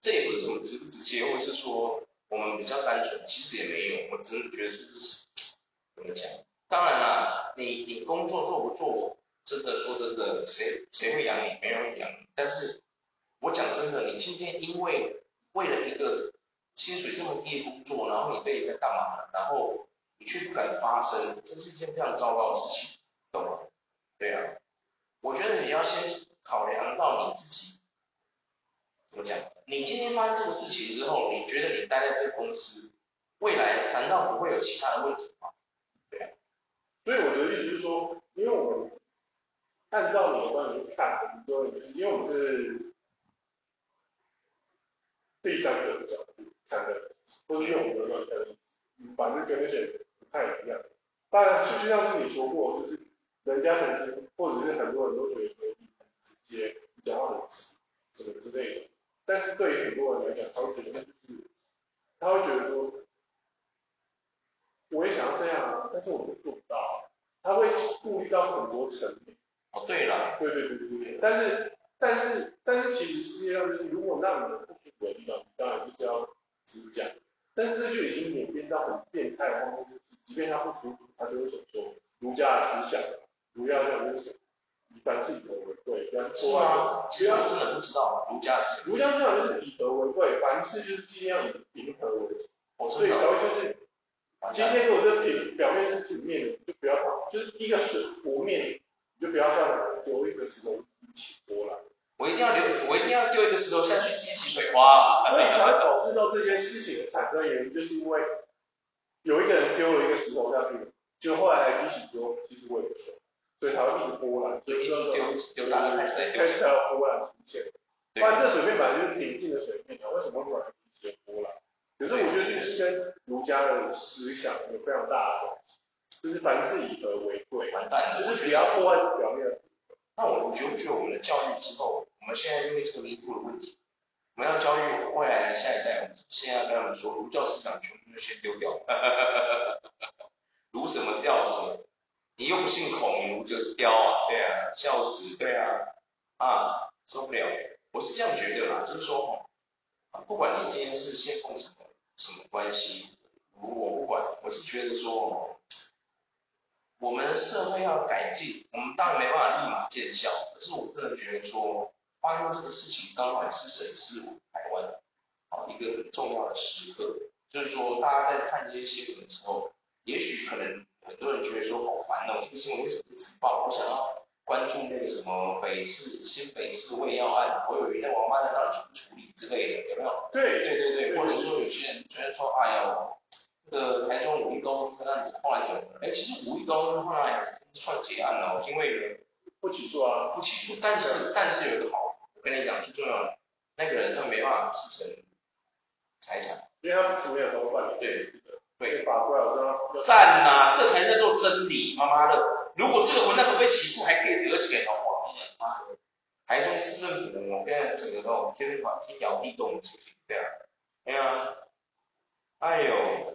这也不是什么直不直接，或者是说我们比较单纯，其实也没有。我真的觉得就是怎么讲？当然啦，你你工作做不做，真的说真的，谁谁会养你？没人会养你。但是，我讲真的，你今天因为为了一个薪水这么低的工作，然后你被人家干嘛了？然后你却不敢发声，这是一件非常糟糕的事情，懂吗？对啊，我觉得你要先考量到你自己，怎么讲？你今天发生这个事情之后，你觉得你待在这个公司，未来难道不会有其他的问题吗？对啊。所以我的意思是说，因为我们按照你的观点去看，很多人因为我们是第三者的角度看的，或是用我们的观点，反正跟那些不太一样。当然，就像是你说过，就是人家曾经，或者是很多人都觉得说你很直接，你讲话很直，什么之类的。但是对于很多人来讲，他会觉得就是，他会觉得说。我也想要这样啊，但是我就做不到。他会顾虑到很多层面。哦，对了，对对对对对。但是但是但是其实世界上就是，如果让你们不舒服的地方，你当然就是要直讲。但是这就已经演变到很变态的方面，就是即便他不舒服，他就会说儒家的思想，儒家讲就是以凡事以和为贵，不要破坏。其实我真的不知道儒家是儒家思想就是以和为贵，凡事就是尽量以平和为主。哦，所以才会就是。今天如果这个平表面是平面的，你就不要放，就是一个水湖面，你就不要像丢一个石头一起波澜。我一定要留，我一定要丢一个石头下去激起水花，所以才会导致到这件事情的产生原因，就是因为有一个人丢了一个石头下去，就后来还激起说，其实我也不爽，所以才会一直波澜，所以一直丢丢大了开始开始才有波澜出现。不然这水面本来就是平静的水面啊，为什么会突然起波澜？可是我觉得就是跟儒家的思想有非常大的关系，就是凡事以和为贵，完蛋了，就是不要破坏表面。那我觉不觉得我们的教育之后，我们现在因为这个弥补的问题，我们要教育未来的下一代，我们现在要跟他们说，儒教思想全部都先丢掉，儒什么掉什么，你又不信孔，你儒就是雕啊，对啊，笑死，对啊，啊，受不了，我是这样觉得啦，就是说，不管你今天是信奉什么。什么关系？我不管，我是觉得说，我们社会要改进，我们当然没办法立马见效。可是我个人觉得说，发生这个事情刚好也是审视我们台湾啊一个很重要的时刻。就是说，大家在看这些新闻的时候，也许可能很多人觉得说好烦哦，这个新闻为什么不举报？我想要关注那个什么北市新北市胃药案，我有一那王八蛋到底怎么处理之类的，有没有？对对对对，或者说有些人觉得说，哎呦，这个台中五义宫这个案子后来怎么了？哎，其实五义宫后来算结案了，因为不起诉啊，不起诉，但是但是有一个好，我跟你讲最重要的，那个人他没办法继承财产，因为他是没有什么办法。对。对，法官老师赞呐，这才叫做真理，妈妈的！如果这个混蛋不被起诉，还可以得钱哦，哇！台中市政府，我现在整个都天天天摇地动的事情，对啊，哎呀，哎呦，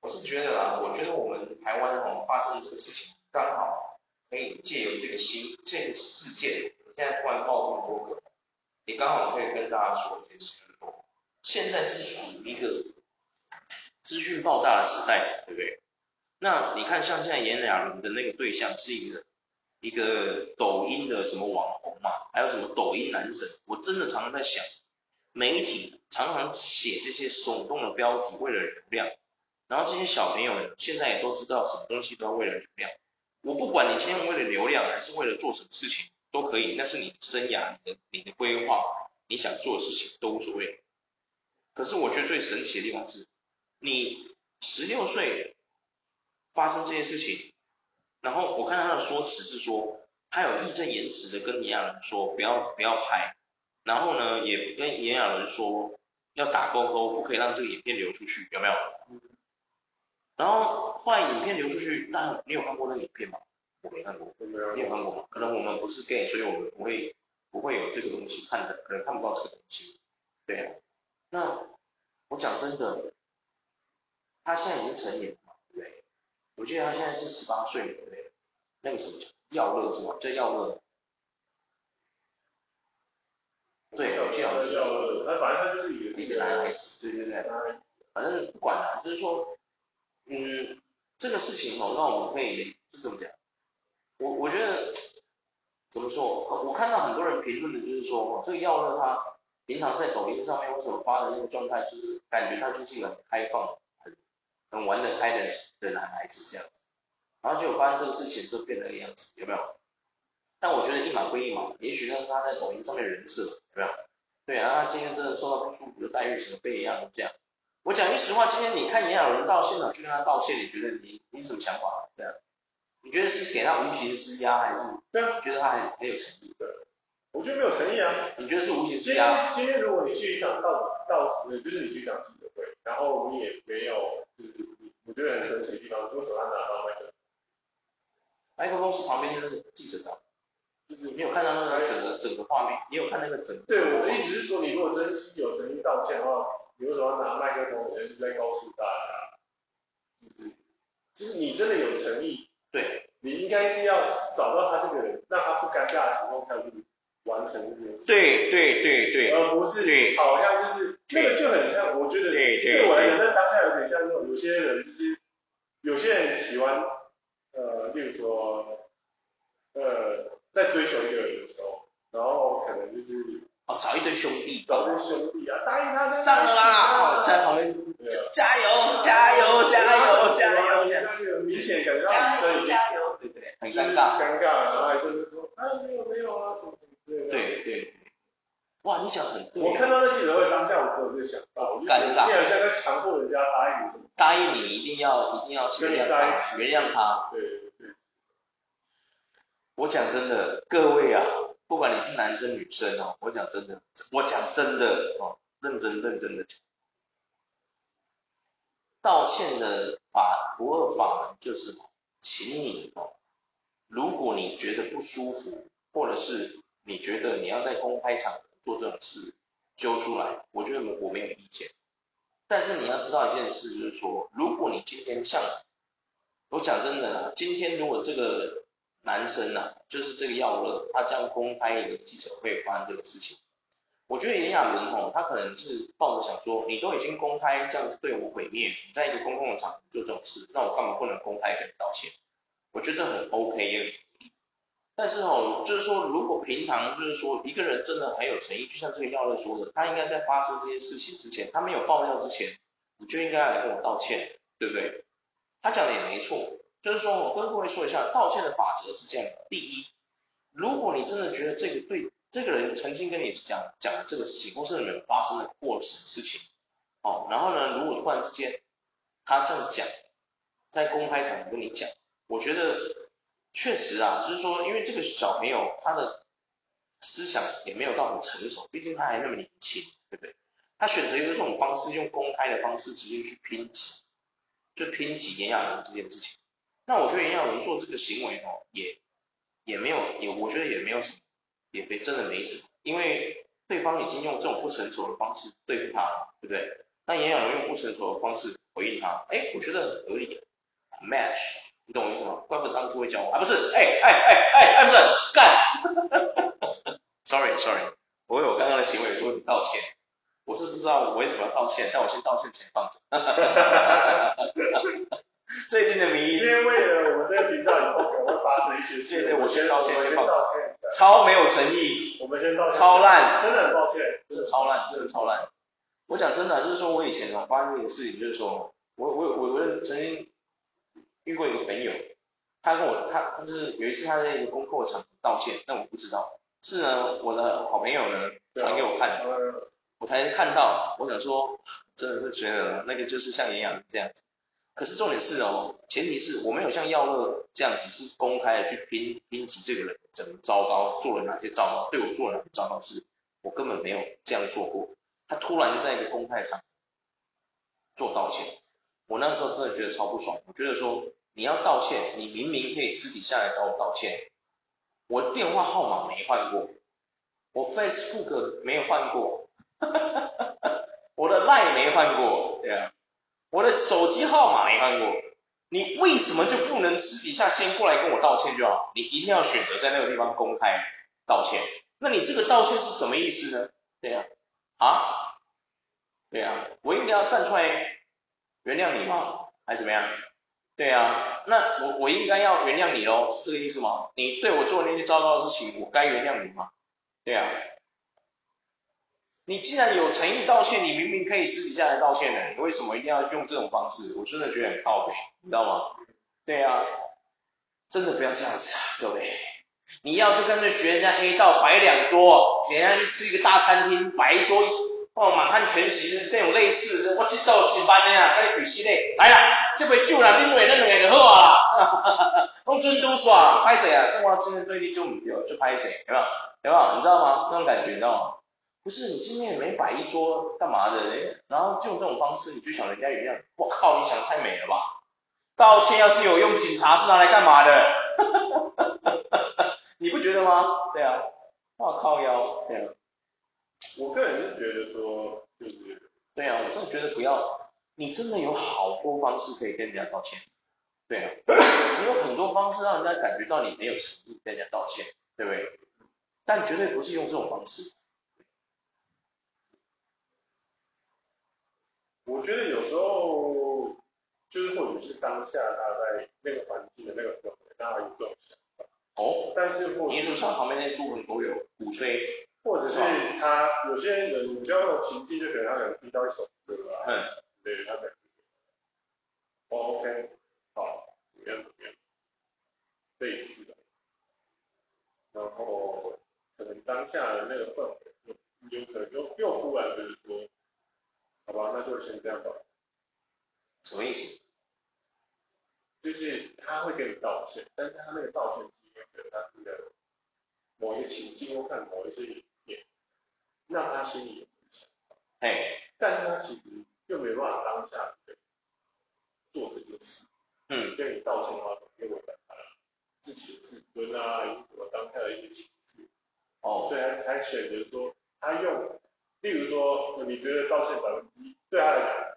我是觉得啦，我觉得我们台湾哦发生这个事情，刚好可以借由这个新这个事件，现在突然爆这么多个，也刚好可以跟大家说一件事，情，现在是属于一个。资讯爆炸的时代，对不对？那你看，像现在炎亚纶的那个对象是一个一个抖音的什么网红嘛，还有什么抖音男神，我真的常常在想，媒体常常写这些耸动的标题，为了流量，然后这些小朋友现在也都知道什么东西都要为了流量。我不管你今天为了流量，还是为了做什么事情，都可以，那是你生涯、你的你的规划，你想做的事情都无所谓。可是我觉得最神奇的地方是。你十六岁发生这件事情，然后我看他的说辞是说，他有义正言辞的跟炎亚纶说不要不要拍，然后呢也跟炎亚纶说要打勾勾，不可以让这个影片流出去，有没有？然后后来影片流出去，那你有看过那个影片吗？我没看过，你有看过吗？可能我们不是 gay，所以我们不会不会有这个东西看的，可能看不到这个东西。对啊，那我讲真的。他现在已经成年了嘛，对不对？我记得他现在是十八岁，对不对？那个什么叫耀乐是吗？叫耀乐。对，我记得好像是耀乐。他反正他就是一个一个男孩子，对对对。反正不管了，就是说，嗯，这个事情哦，那我们可以是怎么讲？我我觉得说？我看到很多人评论的就是说，这个耀乐他平常在抖音上面为什么发的那个状态，就是感觉他就是一个很开放、很很玩得开的的男孩子这样，然后就发现这个事情就变成那个样子，有没有？但我觉得一码归一码，也许那是他在抖音上面人设，有没有？对啊，他今天真的受到不舒服的待遇，什么被一样这样。我讲句实话，今天你看炎亚纶到现场去跟他道歉，你觉得你你什么想法？对啊，你觉得是给他无形施压，还是对啊？觉得他很很有诚意？对，我觉得没有诚意啊。你觉得是无形施压？今天如果你去一场道道，就是你去一场记者会，然后你也没有，就是我觉得很神奇的地方，为什么他拿到麦克麦克风是旁边的那个记者的。就是你有看到那个整个整个画面，你有看那个整个？对，我的意思是说，你如果真心有诚意道歉的话，你为什么要拿麦克风，人在告诉大家？就是，就是你真的有诚意，对，你应该是要找到他这个人，让他不尴尬的情况下去完成这件事。对对对对。而不是好像就是那个就很像，我觉得对我来讲，那当下有点像那种有些人就是有些人喜欢呃，例如说呃。在追求一个人的时候，然后可能就是哦，找一堆兄弟，找一堆兄弟啊，答应他上了啦，在旁边加油加油加油加油加油，明显感觉到女生已经加油，对不对，很尴尬，尴尬，然后就是说啊没有没有啊什么之类的，对对，哇，你讲很对，我看到那记者会当下，我就想到，尴尬，你好像在强迫人家答应你，答应你一定要一定要原谅他，原谅他，对。我讲真的，各位啊，不管你是男生女生哦，我讲真的，我讲真的哦，认真认真的讲，道歉的法不二法门就是，请你哦，如果你觉得不舒服，或者是你觉得你要在公开场合做这种事，揪出来，我觉得我没有意见。但是你要知道一件事，就是说，如果你今天像，我讲真的，今天如果这个。男生呐、啊，就是这个耀乐，他将公开一个记者会发生这个事情。我觉得炎亚纶吼，他可能是抱着想说，你都已经公开这样子对我毁灭，你在一个公共的场合做这种事，那我干嘛不能公开跟你道歉？我觉得这很 OK。但是哦，就是说，如果平常就是说一个人真的很有诚意，就像这个耀乐说的，他应该在发生这些事情之前，他没有爆料之前，你就应该来跟我道歉，对不对？他讲的也没错。就是说，我跟各位说一下，道歉的法则是这样的：第一，如果你真的觉得这个对这个人曾经跟你讲讲的这个事情，或是你们发生的过什么事情，哦，然后呢，如果突然之间他这样讲，在公开场合跟你讲，我觉得确实啊，就是说，因为这个小朋友他的思想也没有到很成熟，毕竟他还那么年轻，对不对？他选择用这种方式，用公开的方式直接去抨击，就抨击炎亚纶这件事情。那我觉得炎亚纶做这个行为哦，也也没有，也我觉得也没有什么，也没真的没什么，因为对方已经用这种不成熟的方式对付他了，对不对？那炎亚纶用不成熟的方式回应他，哎，我觉得很合理，match，你懂我意思吗？怪不得当初会教我啊，不是，哎哎哎哎哎，不是，干，sorry sorry，我为我刚刚的行为说你道歉，我是不知道我为什么要道歉，但我先道歉前放着。最近的名义，今天为了我们这个频道以后可能会发生一些事，对对，我先道歉，先道歉，超没有诚意，我们先道歉，超烂，真的很抱歉，真的超烂，真的超烂。我讲真的，就是说我以前哦发生一个事情，就是说我我我我曾经遇过一个朋友，他跟我他他就是有一次他在一个公共场合道歉，但我不知道，是呢我的好朋友呢传给我看的，我才看到，我想说真的是觉得那个就是像营养这样子。可是重点是哦，前提是我没有像耀乐这样子是公开的去抨抨击这个人怎么糟糕，做了哪些糟糕，对我做了哪些糟糕事，我根本没有这样做过。他突然就在一个公开场做道歉，我那时候真的觉得超不爽。我觉得说你要道歉，你明明可以私底下来找我道歉。我电话号码没换过，我 Facebook 没有换过，我的 Line 没换过，对啊。我的手机号码没换过，你为什么就不能私底下先过来跟我道歉就好？你一定要选择在那个地方公开道歉，那你这个道歉是什么意思呢？对呀，啊，对呀，我应该要站出来原谅你吗？还是怎么样？对啊，那我我应该要原谅你喽，是这个意思吗？你对我做的那些糟糕的事情，我该原谅你吗？对啊。你既然有诚意道歉，你明明可以私底下来道歉的，你为什么一定要用这种方式？我真的觉得很靠北，你知道吗？对啊，真的不要这样子啊，各位，你要就跟着学人家黑道摆两桌，人家去吃一个大餐厅摆一桌，哦，满汉全席这种类似，我知道几班的呀，跟你比系列，来啦，这杯酒啦，另外那两个就好啊，哈哈哈哈，用尊嘟耍，拍谁啊？生活今天对你就唔对，就拍谁，有没有？有没有？你知道吗？那种感觉，你知道吗？不是你今天也没摆一桌干嘛的，然后就用这种方式你就想人家原谅，我靠，你想太美了吧？道歉要是有用，警察是拿来干嘛的？你不觉得吗？对啊，我靠腰，对啊。我个人是觉得说，就是对啊，我真的觉得不要，你真的有好多方式可以跟人家道歉，对啊，你有很多方式让人家感觉到你没有诚意跟人家道歉，对不对？但绝对不是用这种方式。我觉得有时候就是或者是当下他在那个环境的那个氛围，大家有这种想法。哦。但是或你说像旁边那些猪朋狗友鼓吹，或者是他有些人比较有情境，就可能他可能听到一首歌啊，嗯，对，他可能，哦，OK，好，怎么样怎么样，类似的，然后可能当下的那个氛围，有可能又又忽然就是说。好吧，那就先这样吧。什么意思？就是他会给你道歉，但是他那个道歉是因为他自己的某一个情境或看某一些影片，让他心里有想法。哎，但是他其实又没办法当下做这件事。嗯。跟你道歉的话，因为违反他自己的自尊啊，以及当下的一些情绪。哦。所以他才选择说，他用。例如说，你觉得道歉百分之一对他来讲，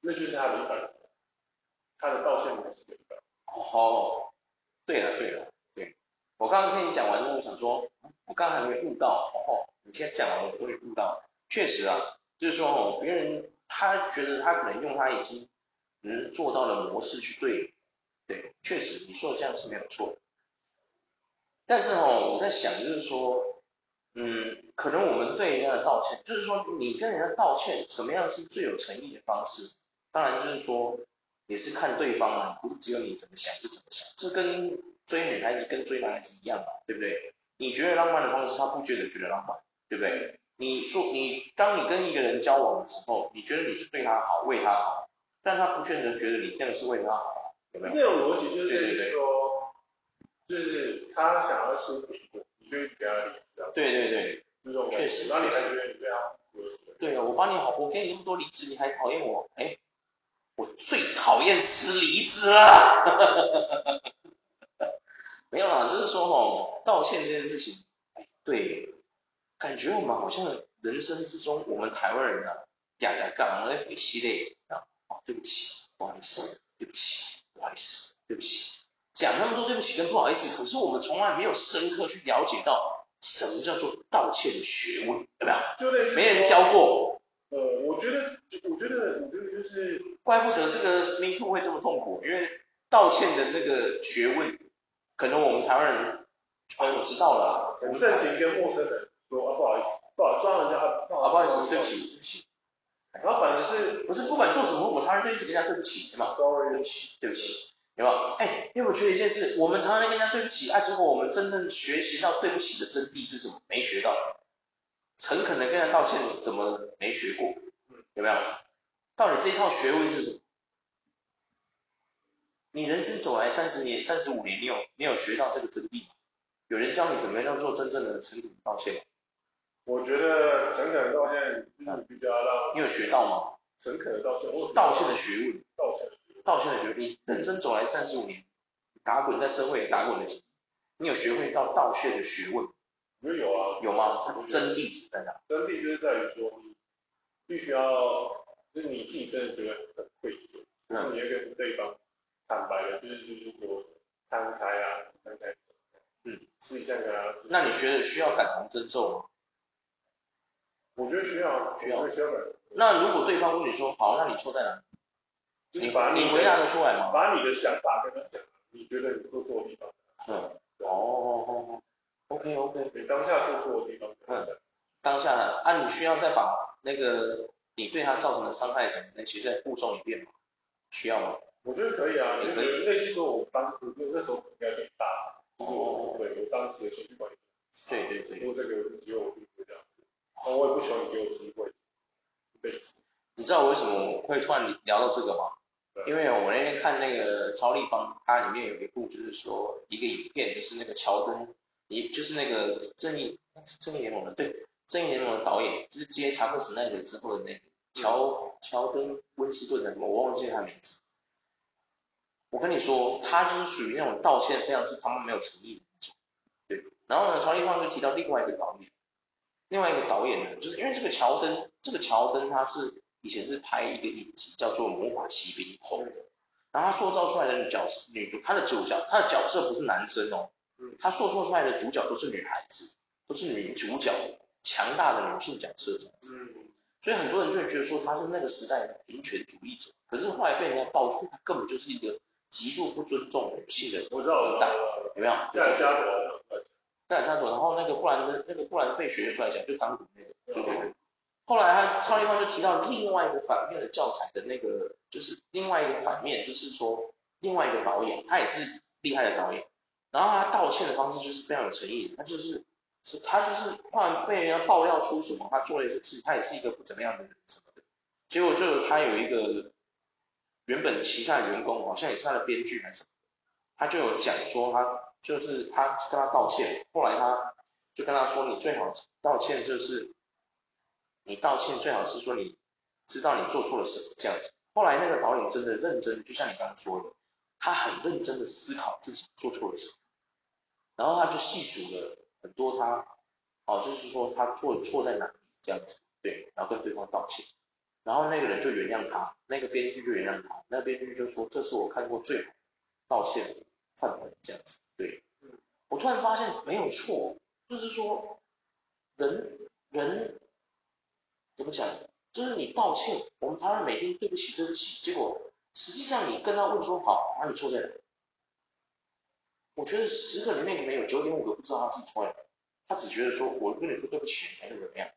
那就是他的一百分，他的道歉模式的一百。哦，对了对了，对，我刚刚跟你讲完之后，我想说，我刚还没悟到，哦，你现在讲完我终于悟到，确实啊，就是说哦，别人他觉得他可能用他已经能做到的模式去对，对，确实你说的这样是没有错，但是哦，我在想就是说。嗯，可能我们对人家的道歉，就是说你跟人家道歉，什么样是最有诚意的方式？当然就是说，也是看对方啊，不是只有你怎么想就怎么想。这跟追女孩子跟追男孩子一样嘛，对不对？你觉得浪漫的方式，他不觉得觉得浪漫，对不对？你说你当你跟一个人交往的时候，你觉得你是对他好，为他好，但他不见得觉得你那个是为他好，有没有？这种逻辑就是说，对对对，就是他想要吃苹果，你就给他理。对对对，确实，确实对啊，我帮你好，我给你那么多梨子，你还讨厌我？哎，我最讨厌吃梨子了。没有啦，就是说哦，道歉这件事情，哎，对，感觉我们好像人生之中，我们台湾人啊，嗲嗲杠，哎，一系列啊，哦，对不起，不好意思，对不起，不好意思，对不起，讲那么多对不起跟不好意思，可是我们从来没有深刻去了解到。什么叫做道歉的学问？有没有？就类似没人教过。呃，我觉得，我觉得，我觉得就是，怪不得这个 Me Too 会这么痛苦，因为道歉的那个学问，可能我们台湾人都知道了。很盛行跟陌生人说啊，不好意思，不好抓人家啊，不好意思，对不起，对不起。然后反正是，不是不管做什么，我台湾人都一直跟人家对不起，对吗？Sorry，对不起，对不起。有没有？哎，因为我觉得一件事，我们常常跟人家对不起，啊，结果我们真正学习到对不起的真谛是什么？没学到。诚恳的跟人家道歉，怎么没学过？有没有？到底这一套学问是什么？你人生走来三十年、三十五年，你有你有学到这个真谛吗？有人教你怎么样做真正的诚恳道歉？我觉得诚恳的道歉比较让。你有学到吗？诚恳的道歉，我道歉的学问。道歉。道歉的学，你认真走来三十五年，打滚在社会打滚的几年，你有学会到道歉的学问？我有啊。有吗？真谛在哪？真谛就是在于说，你必须要，就是你自己真的觉得很愧疚，嗯，你要跟对方坦白的，就是就是说摊开啊，摊开，嗯，试一下跟他。那你觉得需要感同身受吗？我觉得需要，需要，需要。那如果对方问你说，好，那你错在哪？就是把你你回答得出来吗？把你的想法跟他讲，你觉得你做错的地方。嗯，哦哦哦，OK OK，你当下做错的地方。嗯，当下啊，你需要再把那个你对他造成的伤害什么的，其实再复诵一遍吗？需要吗？我觉得可以啊，也可以。类似说，我当时那时候应该更大，哦，对，我当时的情绪管理。对对对。如果这个机会我就不会这样子，那我也不求你给我机会。对。你知道我为什么会突然聊到这个吗？因为我那天看那个超立方，它里面有一部就是说一个影片，就是那个乔登，一就是那个正义正义联盟的，对，正义联盟的导演，就是接查克史奈德之后的那个乔乔登温斯顿的什么，我忘记他名字。我跟你说，他就是属于那种道歉非常之他妈没有诚意的那种，对。然后呢，超立方就提到另外一个导演，另外一个导演呢，就是因为这个乔登，这个乔登他是。以前是拍一个影集叫做《魔法骑兵》后的，然后他塑造出来的女角色，女主，他的主角，他的角色不是男生哦，他塑造出来的主角都是女孩子，都是女主角，强大的女性角色，嗯，所以很多人就会觉得说他是那个时代的平权主义者，可是后来被人家爆出他根本就是一个极度不尊重女性的，我知道，有没有？盖尔加朵，盖尔加朵，然后那个布兰的，那个布兰费学出来讲，就当年那个，对对对。后来他超立方就提到另外一个反面的教材的那个，就是另外一个反面，就是说另外一个导演，他也是厉害的导演，然后他道歉的方式就是非常有诚意，他就是是他就是突然被人家爆料出什么，他做了一些事，他也是一个不怎么样的人什么的，结果就他有一个原本旗下的员工，好像也是他的编剧还是什么，他就有讲说他就是他跟他道歉，后来他就跟他说，你最好道歉就是。你道歉最好是说你知道你做错了什么这样子。后来那个导演真的认真，就像你刚刚说的，他很认真的思考自己做错了什么，然后他就细数了很多他，哦，就是说他做错在哪里这样子，对，然后跟对方道歉，然后那个人就原谅他，那个编剧就原谅他，那个编剧就说这是我看过最好道歉的范本这样子，对，我突然发现没有错，就是说人人。怎么讲？就是你道歉，我们台湾每天对不起对不起，结果实际上你跟他问说好，那你错在哪？我觉得十个里面可能有九点五个不知道他自己错在哪，他只觉得说我跟你说对不起，还是怎么样？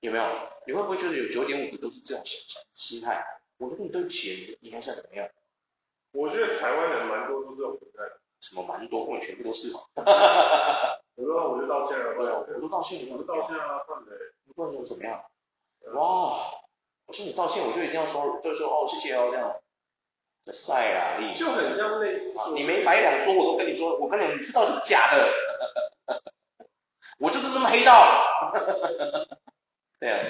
有没有？你会不会觉得有九点五个都是这种想想心态？我跟你对不起，你还想怎么样？我觉得台湾人蛮多都这种心态。什么蛮多？我全部都是嘛。我说我就道歉了，对啊，我都道歉，我都道歉啊，换谁？不然又怎么样？哇！我说你道歉，我就一定要说，就是说哦，谢谢哦，这样。这晒啊，你就很像类似，你没摆两桌，我都跟你说，我跟你讲，你知道是假的。我就是这么黑道。对啊，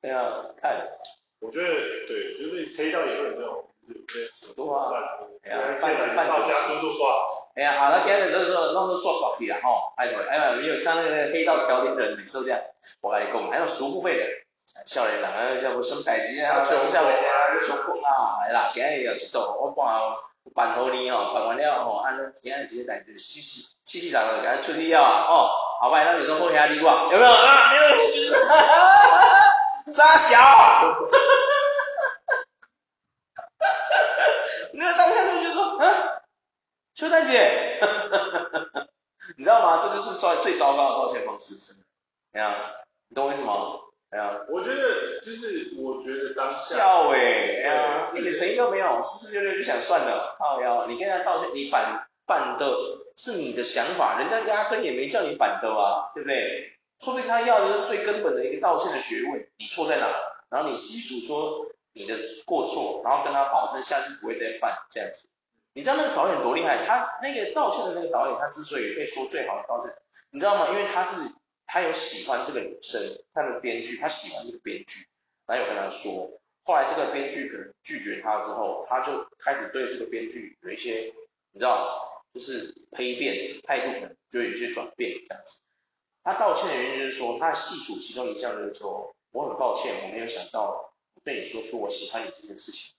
对啊，看。我觉得对，就是黑道也会有这种，就是很多啊，哎呀，半半到家都都刷。哎呀，好了，今日就是说，弄个刷刷去啦，吼，哎呦，哎呀，你有看那个黑道调停人，每次都这样，我跟你讲，还有赎付费的，少年人啊，叫什么代志啊，少少年啊，穷困啊，系啦，今日有一道，我办办好你哦，办完了吼，按今日这个代志，细细细细杂杂给他处理啊，哦，后摆咱就说好兄弟我，有没有啊？你们，哈哈哈哈，傻小，哈，那当下就觉得说，啊。秋丹姐，你知道吗？这就是最最糟糕的道歉方式，真的。哎呀，你懂我意思吗？哎呀，我觉得就是我觉得当下笑哎，哎呀，一点诚意都没有，四四六六就想算了，靠腰，你跟他道歉，你板板的是你的想法，人家压根也没叫你板的啊，对不对？说不定他要的是最根本的一个道歉的学问，你错在哪？然后你细数说你的过错，然后跟他保证下次不会再犯，这样子。你知道那个导演多厉害？他那个道歉的那个导演，他之所以被说最好的道歉，你知道吗？因为他是他有喜欢这个女生，他的编剧，他喜欢这个编剧，然后有跟他说，后来这个编剧可能拒绝他之后，他就开始对这个编剧有一些，你知道，就是丕变态度，可能就有一些转变这样子。他道歉的原因就是说，他细数其中一项就是说，我很抱歉，我没有想到对你说出我喜欢你这件事情，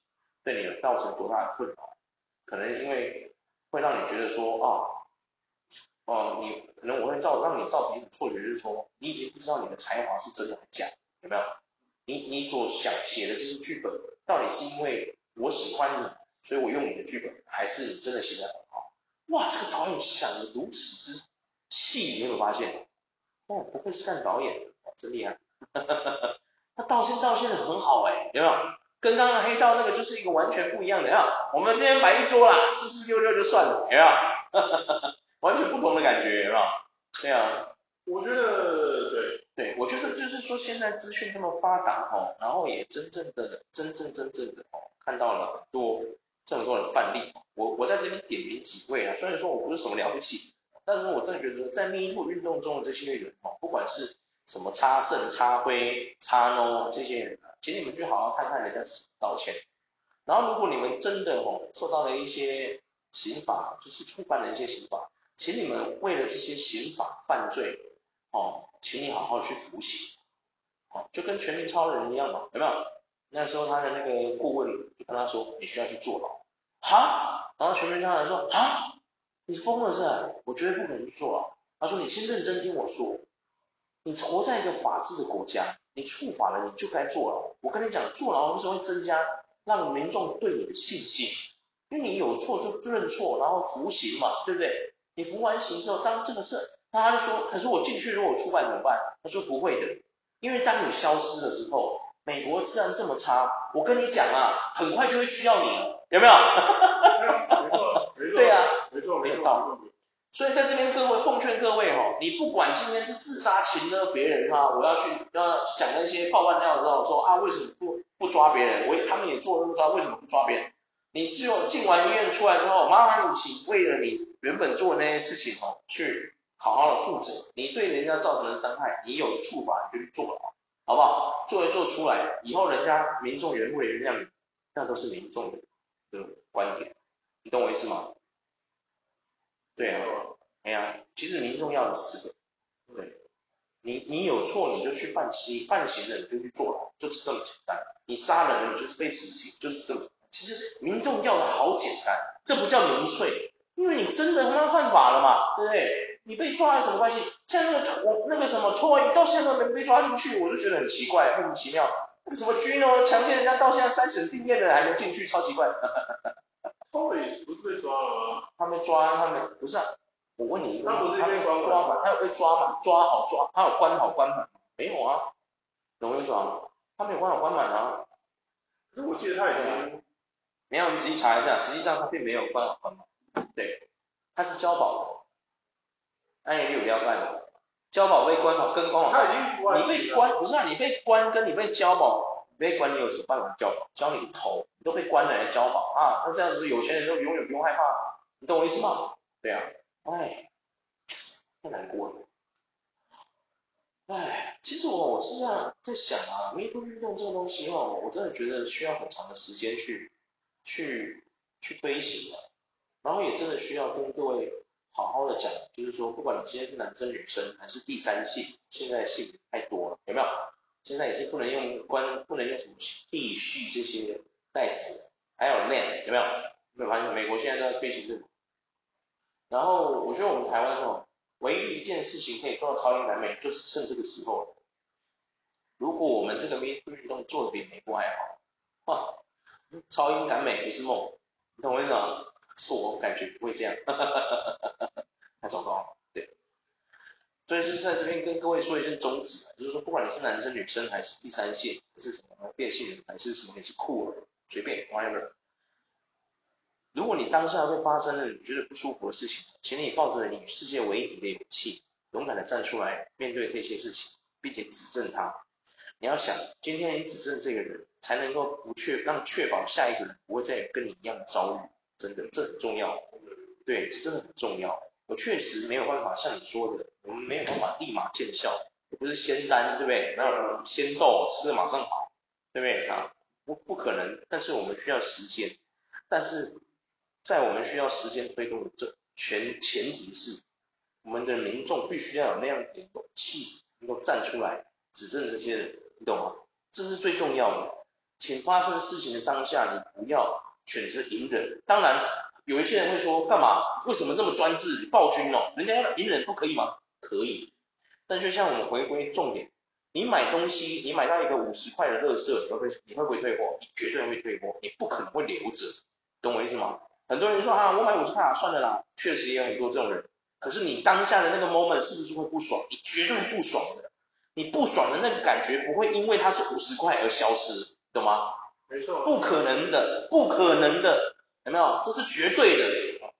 对你有造成多大的困扰。可能因为会让你觉得说啊，哦、你可能我会造让你造成一种错觉，就是说你已经不知道你的才华是真的还是假的，有没有？你你所想写的这些剧本到底是因为我喜欢你，所以我用你的剧本，还是你真的写得很好？哇，这个导演想的如此之细，你有没有发现？哦，不愧是干导演的，真厉害。他道歉道歉的很好哎，有没有？跟刚刚黑道那个就是一个完全不一样的啊。我们今天摆一桌啦，四四六六就算了，有没有？完全不同的感觉，有没有？对啊，我觉得对对，我觉得就是说现在资讯这么发达哦，然后也真正的真正真正的哦，看到了很多这么多的范例。我我在这边点名几位啊，虽然说我不是什么了不起，但是我真的觉得在 MeToo 运动中的这些人哦，不管是什么插肾、插灰、插 no 这些人，请你们去好好看看人家道歉。然后如果你们真的哦受到了一些刑法，就是触犯了一些刑法。请你们为了这些刑法犯罪，哦，请你好好去服刑，哦，就跟全民超人一样嘛，有没有？那时候他的那个顾问就跟他说，你需要去坐牢，哈，然后全民超人说，哈，你疯了是吧？我绝对不可能去坐牢。他说，你先认真听我说，你活在一个法治的国家，你触法了，你就该坐牢。我跟你讲，坐牢是会增加让民众对你的信心，因为你有错就认错，然后服刑嘛，对不对？你服完刑之后，当这个事，他就说，可是我进去如果出来怎么办？他说不会的，因为当你消失的时候，美国治安这么差，我跟你讲啊，很快就会需要你了，有没有？没错，没错，对啊，没错，没有道理。所以在这边各位奉劝各位哦，你不管今天是自杀擒了别人哈，我要去要讲那些爆万料的时候说啊，为什么不不抓别人？我他们也做那么抓，为什么不抓别人？你只有进完医院出来之后，麻烦你请为了你原本做的那些事情哦，去好好的负责。你对人家造成的伤害，你有处罚你就去做了，好不好？做一做出来，以后人家民众原不原谅你，那都是民众的观点，你懂我意思吗？对啊，哎呀，其实民众要的是这个，对，你你有错你就去犯刑，犯刑了你就去坐牢，就是这么简单。你杀人了你就是被死刑，就是这么。其实民众要的好简单，这不叫民粹，因为你真的他妈犯法了嘛，对不对？你被抓有什么关系？像那个我那个什么托儿到现在都没被抓进去，我就觉得很奇怪，莫名其妙。那个什么军哦，强奸人家到现在三审定谳的人还没进去，超奇怪。托儿不是被抓了吗？他没抓，他没不是啊。我问你，他不是被抓吗？他有被抓吗？抓好抓，他有关好关满？没有啊，懂我意思吗？他没有关好关满啊。可是我记得他已经。没有，你仔细查一下，实际上它并没有关好关满，对，他是交保的，哎，你有了解吗？交保被关好跟关好，他已经关，你被关不是啊？你被关跟你被交保，你被关你有什么办法交保？交你个头，你都被关了来交保啊？那这样子有钱人就永远不用害怕，你懂我意思吗？对啊，哎，太难过了，哎，其实我我是这样在想啊，MeToo 运动这个东西哦，我真的觉得需要很长的时间去。去去推行了，然后也真的需要跟各位好好的讲，就是说，不管你今天是男生女生还是第三性，现在性太多了，有没有？现在已经不能用关，不能用什么必须这些代词，还有 man，有没有？没有发现美国现在都在推行这种。然后我觉得我们台湾哦，唯一一件事情可以做到超英赶美，就是趁这个时候。如果我们这个 Me 运动做的比美国还好，哇！超英赶美不是梦，你懂我意思吗？是我感觉不会这样，哈哈哈太糟糕了，对。所以就是在这边跟各位说一声宗旨，就是说不管你是男生女生还是第三性，还是什么变性人，还是什么你是酷儿，随便 whatever。如果你当下会发生了你觉得不舒服的事情，请你抱着与世界为敌的勇气，勇敢的站出来面对这些事情，并且指正它。你要想，今天你指证这个人，才能够不确让确保下一个人不会再跟你一样遭遇，真的，这很重要。对，这真的很重要。我确实没有办法像你说的，我们没有办法立马见效，不是仙丹，对不对？哪有仙豆吃了马上好，对不对啊？不不可能，但是我们需要时间。但是在我们需要时间推动的这全前提是，我们的民众必须要有那样的勇气，能够站出来指正这些人。你懂吗？这是最重要的。请发生事情的当下，你不要选择隐忍。当然，有一些人会说，干嘛？为什么这么专制？暴君哦，人家要隐忍不可以吗？可以。但就像我们回归重点，你买东西，你买到一个五十块的垃圾，你会不会你会不会退货？你绝对会退货，你不可能会留着，懂我意思吗？很多人说啊，我买五十块啊，算了啦，确实也有很多这种人。可是你当下的那个 moment 是不是会不爽？你绝对不爽的，你不爽的那个感觉不会因为它是五十块而消失，懂吗？没错，不可能的，不可能的，有没有？这是绝对的，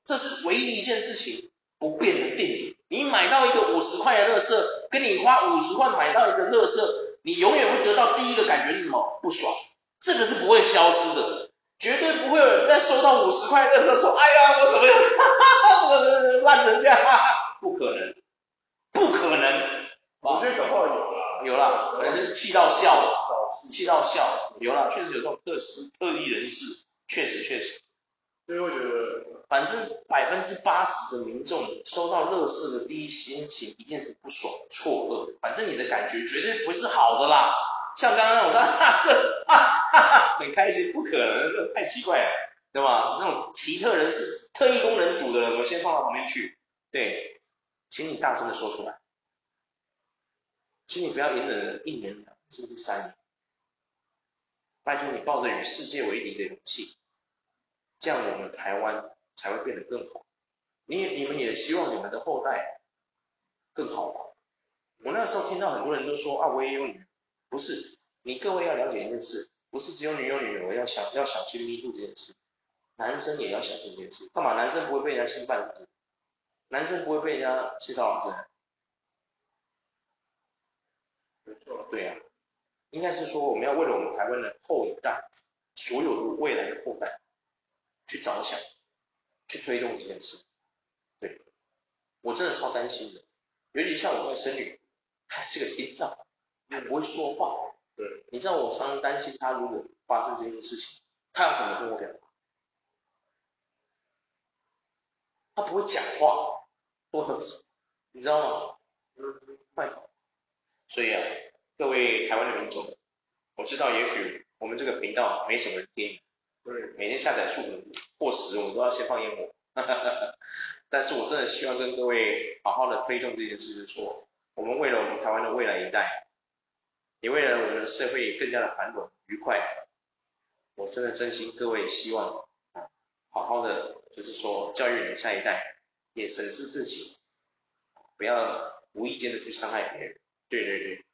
这是唯一一件事情不变的定理。你买到一个五十块的乐色，跟你花五十块买到一个乐色，你永远会得到第一个感觉是什么？不爽，这个是不会消失的。绝对不会有人在收到五十块乐色说，哎呀，我怎么样，哈哈，这个烂成这样，哈哈，不可能，不可能。我觉得搞不好有啦，有啦，可能是气到笑了，气到笑了，有啦，确实有这种特殊特异人士，确实确实。所以我觉得，反正百分之八十的民众收到乐视的第一心情一定是不爽、错愕，反正你的感觉绝对不是好的啦。像刚刚那种，哈哈，这哈哈哈，很开心，不可能，这太奇怪了，对吧？那种奇特人士、特异功能组的人，我们先放到旁边去。对，请你大声的说出来，请你不要隐忍了一年、两年，甚至三年。拜托你抱着与世界为敌的勇气，这样我们台湾才会变得更好。你你们也希望你们的后代更好吧？我那时候听到很多人都说啊，我也有女。不是，你各位要了解一件事，不是只有女有女儿要想要小心弥补这件事，男生也要小心这件事。干嘛？男生不会被人家侵犯，男生不会被人家性骚扰，没错，对呀、啊，应该是说我们要为了我们台湾的后一代，所有的未来的后代去着想，去推动这件事。对，我真的超担心的，尤其像我外甥女，她是个听障。还不会说话，对，你知道我常常担心她如果发生这件事情，她要怎么跟我表达？他不会讲话，多很，你知道吗？嗯，快。所以啊，各位台湾的民众，我知道也许我们这个频道没什么人听，对，每天下载数破十，我们都要先放烟火，哈哈哈。但是我真的希望跟各位好好的推动这件事，就是说，我们为了我们台湾的未来一代。也为了我们的社会更加的繁荣愉快，我真的真心各位希望啊，好好的就是说教育你们下一代，也审视自己，不要无意间的去伤害别人。对对对。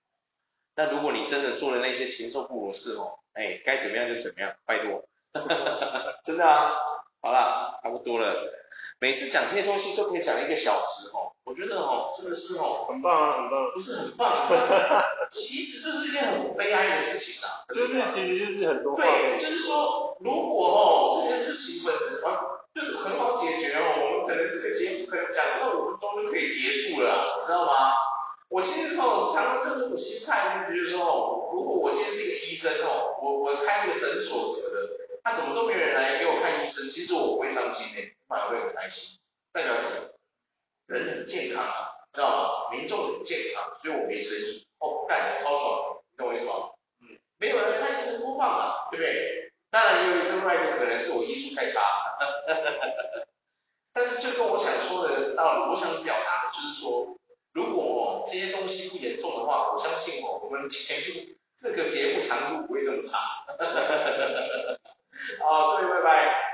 那如果你真的做了那些禽兽不如的事哦，哎，该怎么样就怎么样，拜托。真的啊。好了，差不多了。每次讲这些东西都可以讲一个小时哦，我觉得哦，真的是哦，很棒啊，很棒，不是很棒。其实这是一件很悲哀的事情啊，就是其实就是很多话。对，就是说，如果哦这件事情本身完，就是很好解决哦，我们可能这个节目可能讲到五分钟就可以结束了，你知道吗？我其实哦，常常就是我心态，就比如说哦，如果我今天是一个医生哦，我我开一个诊所什么的，那怎么都没有人来给我看医生，其实我不会伤心的，反而会很开心，代表什么？人很健康啊，知道吗？民众很健康，所以我没生意。哦，干，超爽，你懂我意思吗？嗯，没有人看医生多棒啊，对不对？当然也有另外一个可能是我医术太差，但是就跟我想说的道理，我想表达的就是说，如果这些东西不严重的话，我相信哦我们节目这个节目长度不会这么长。好，各位拜拜。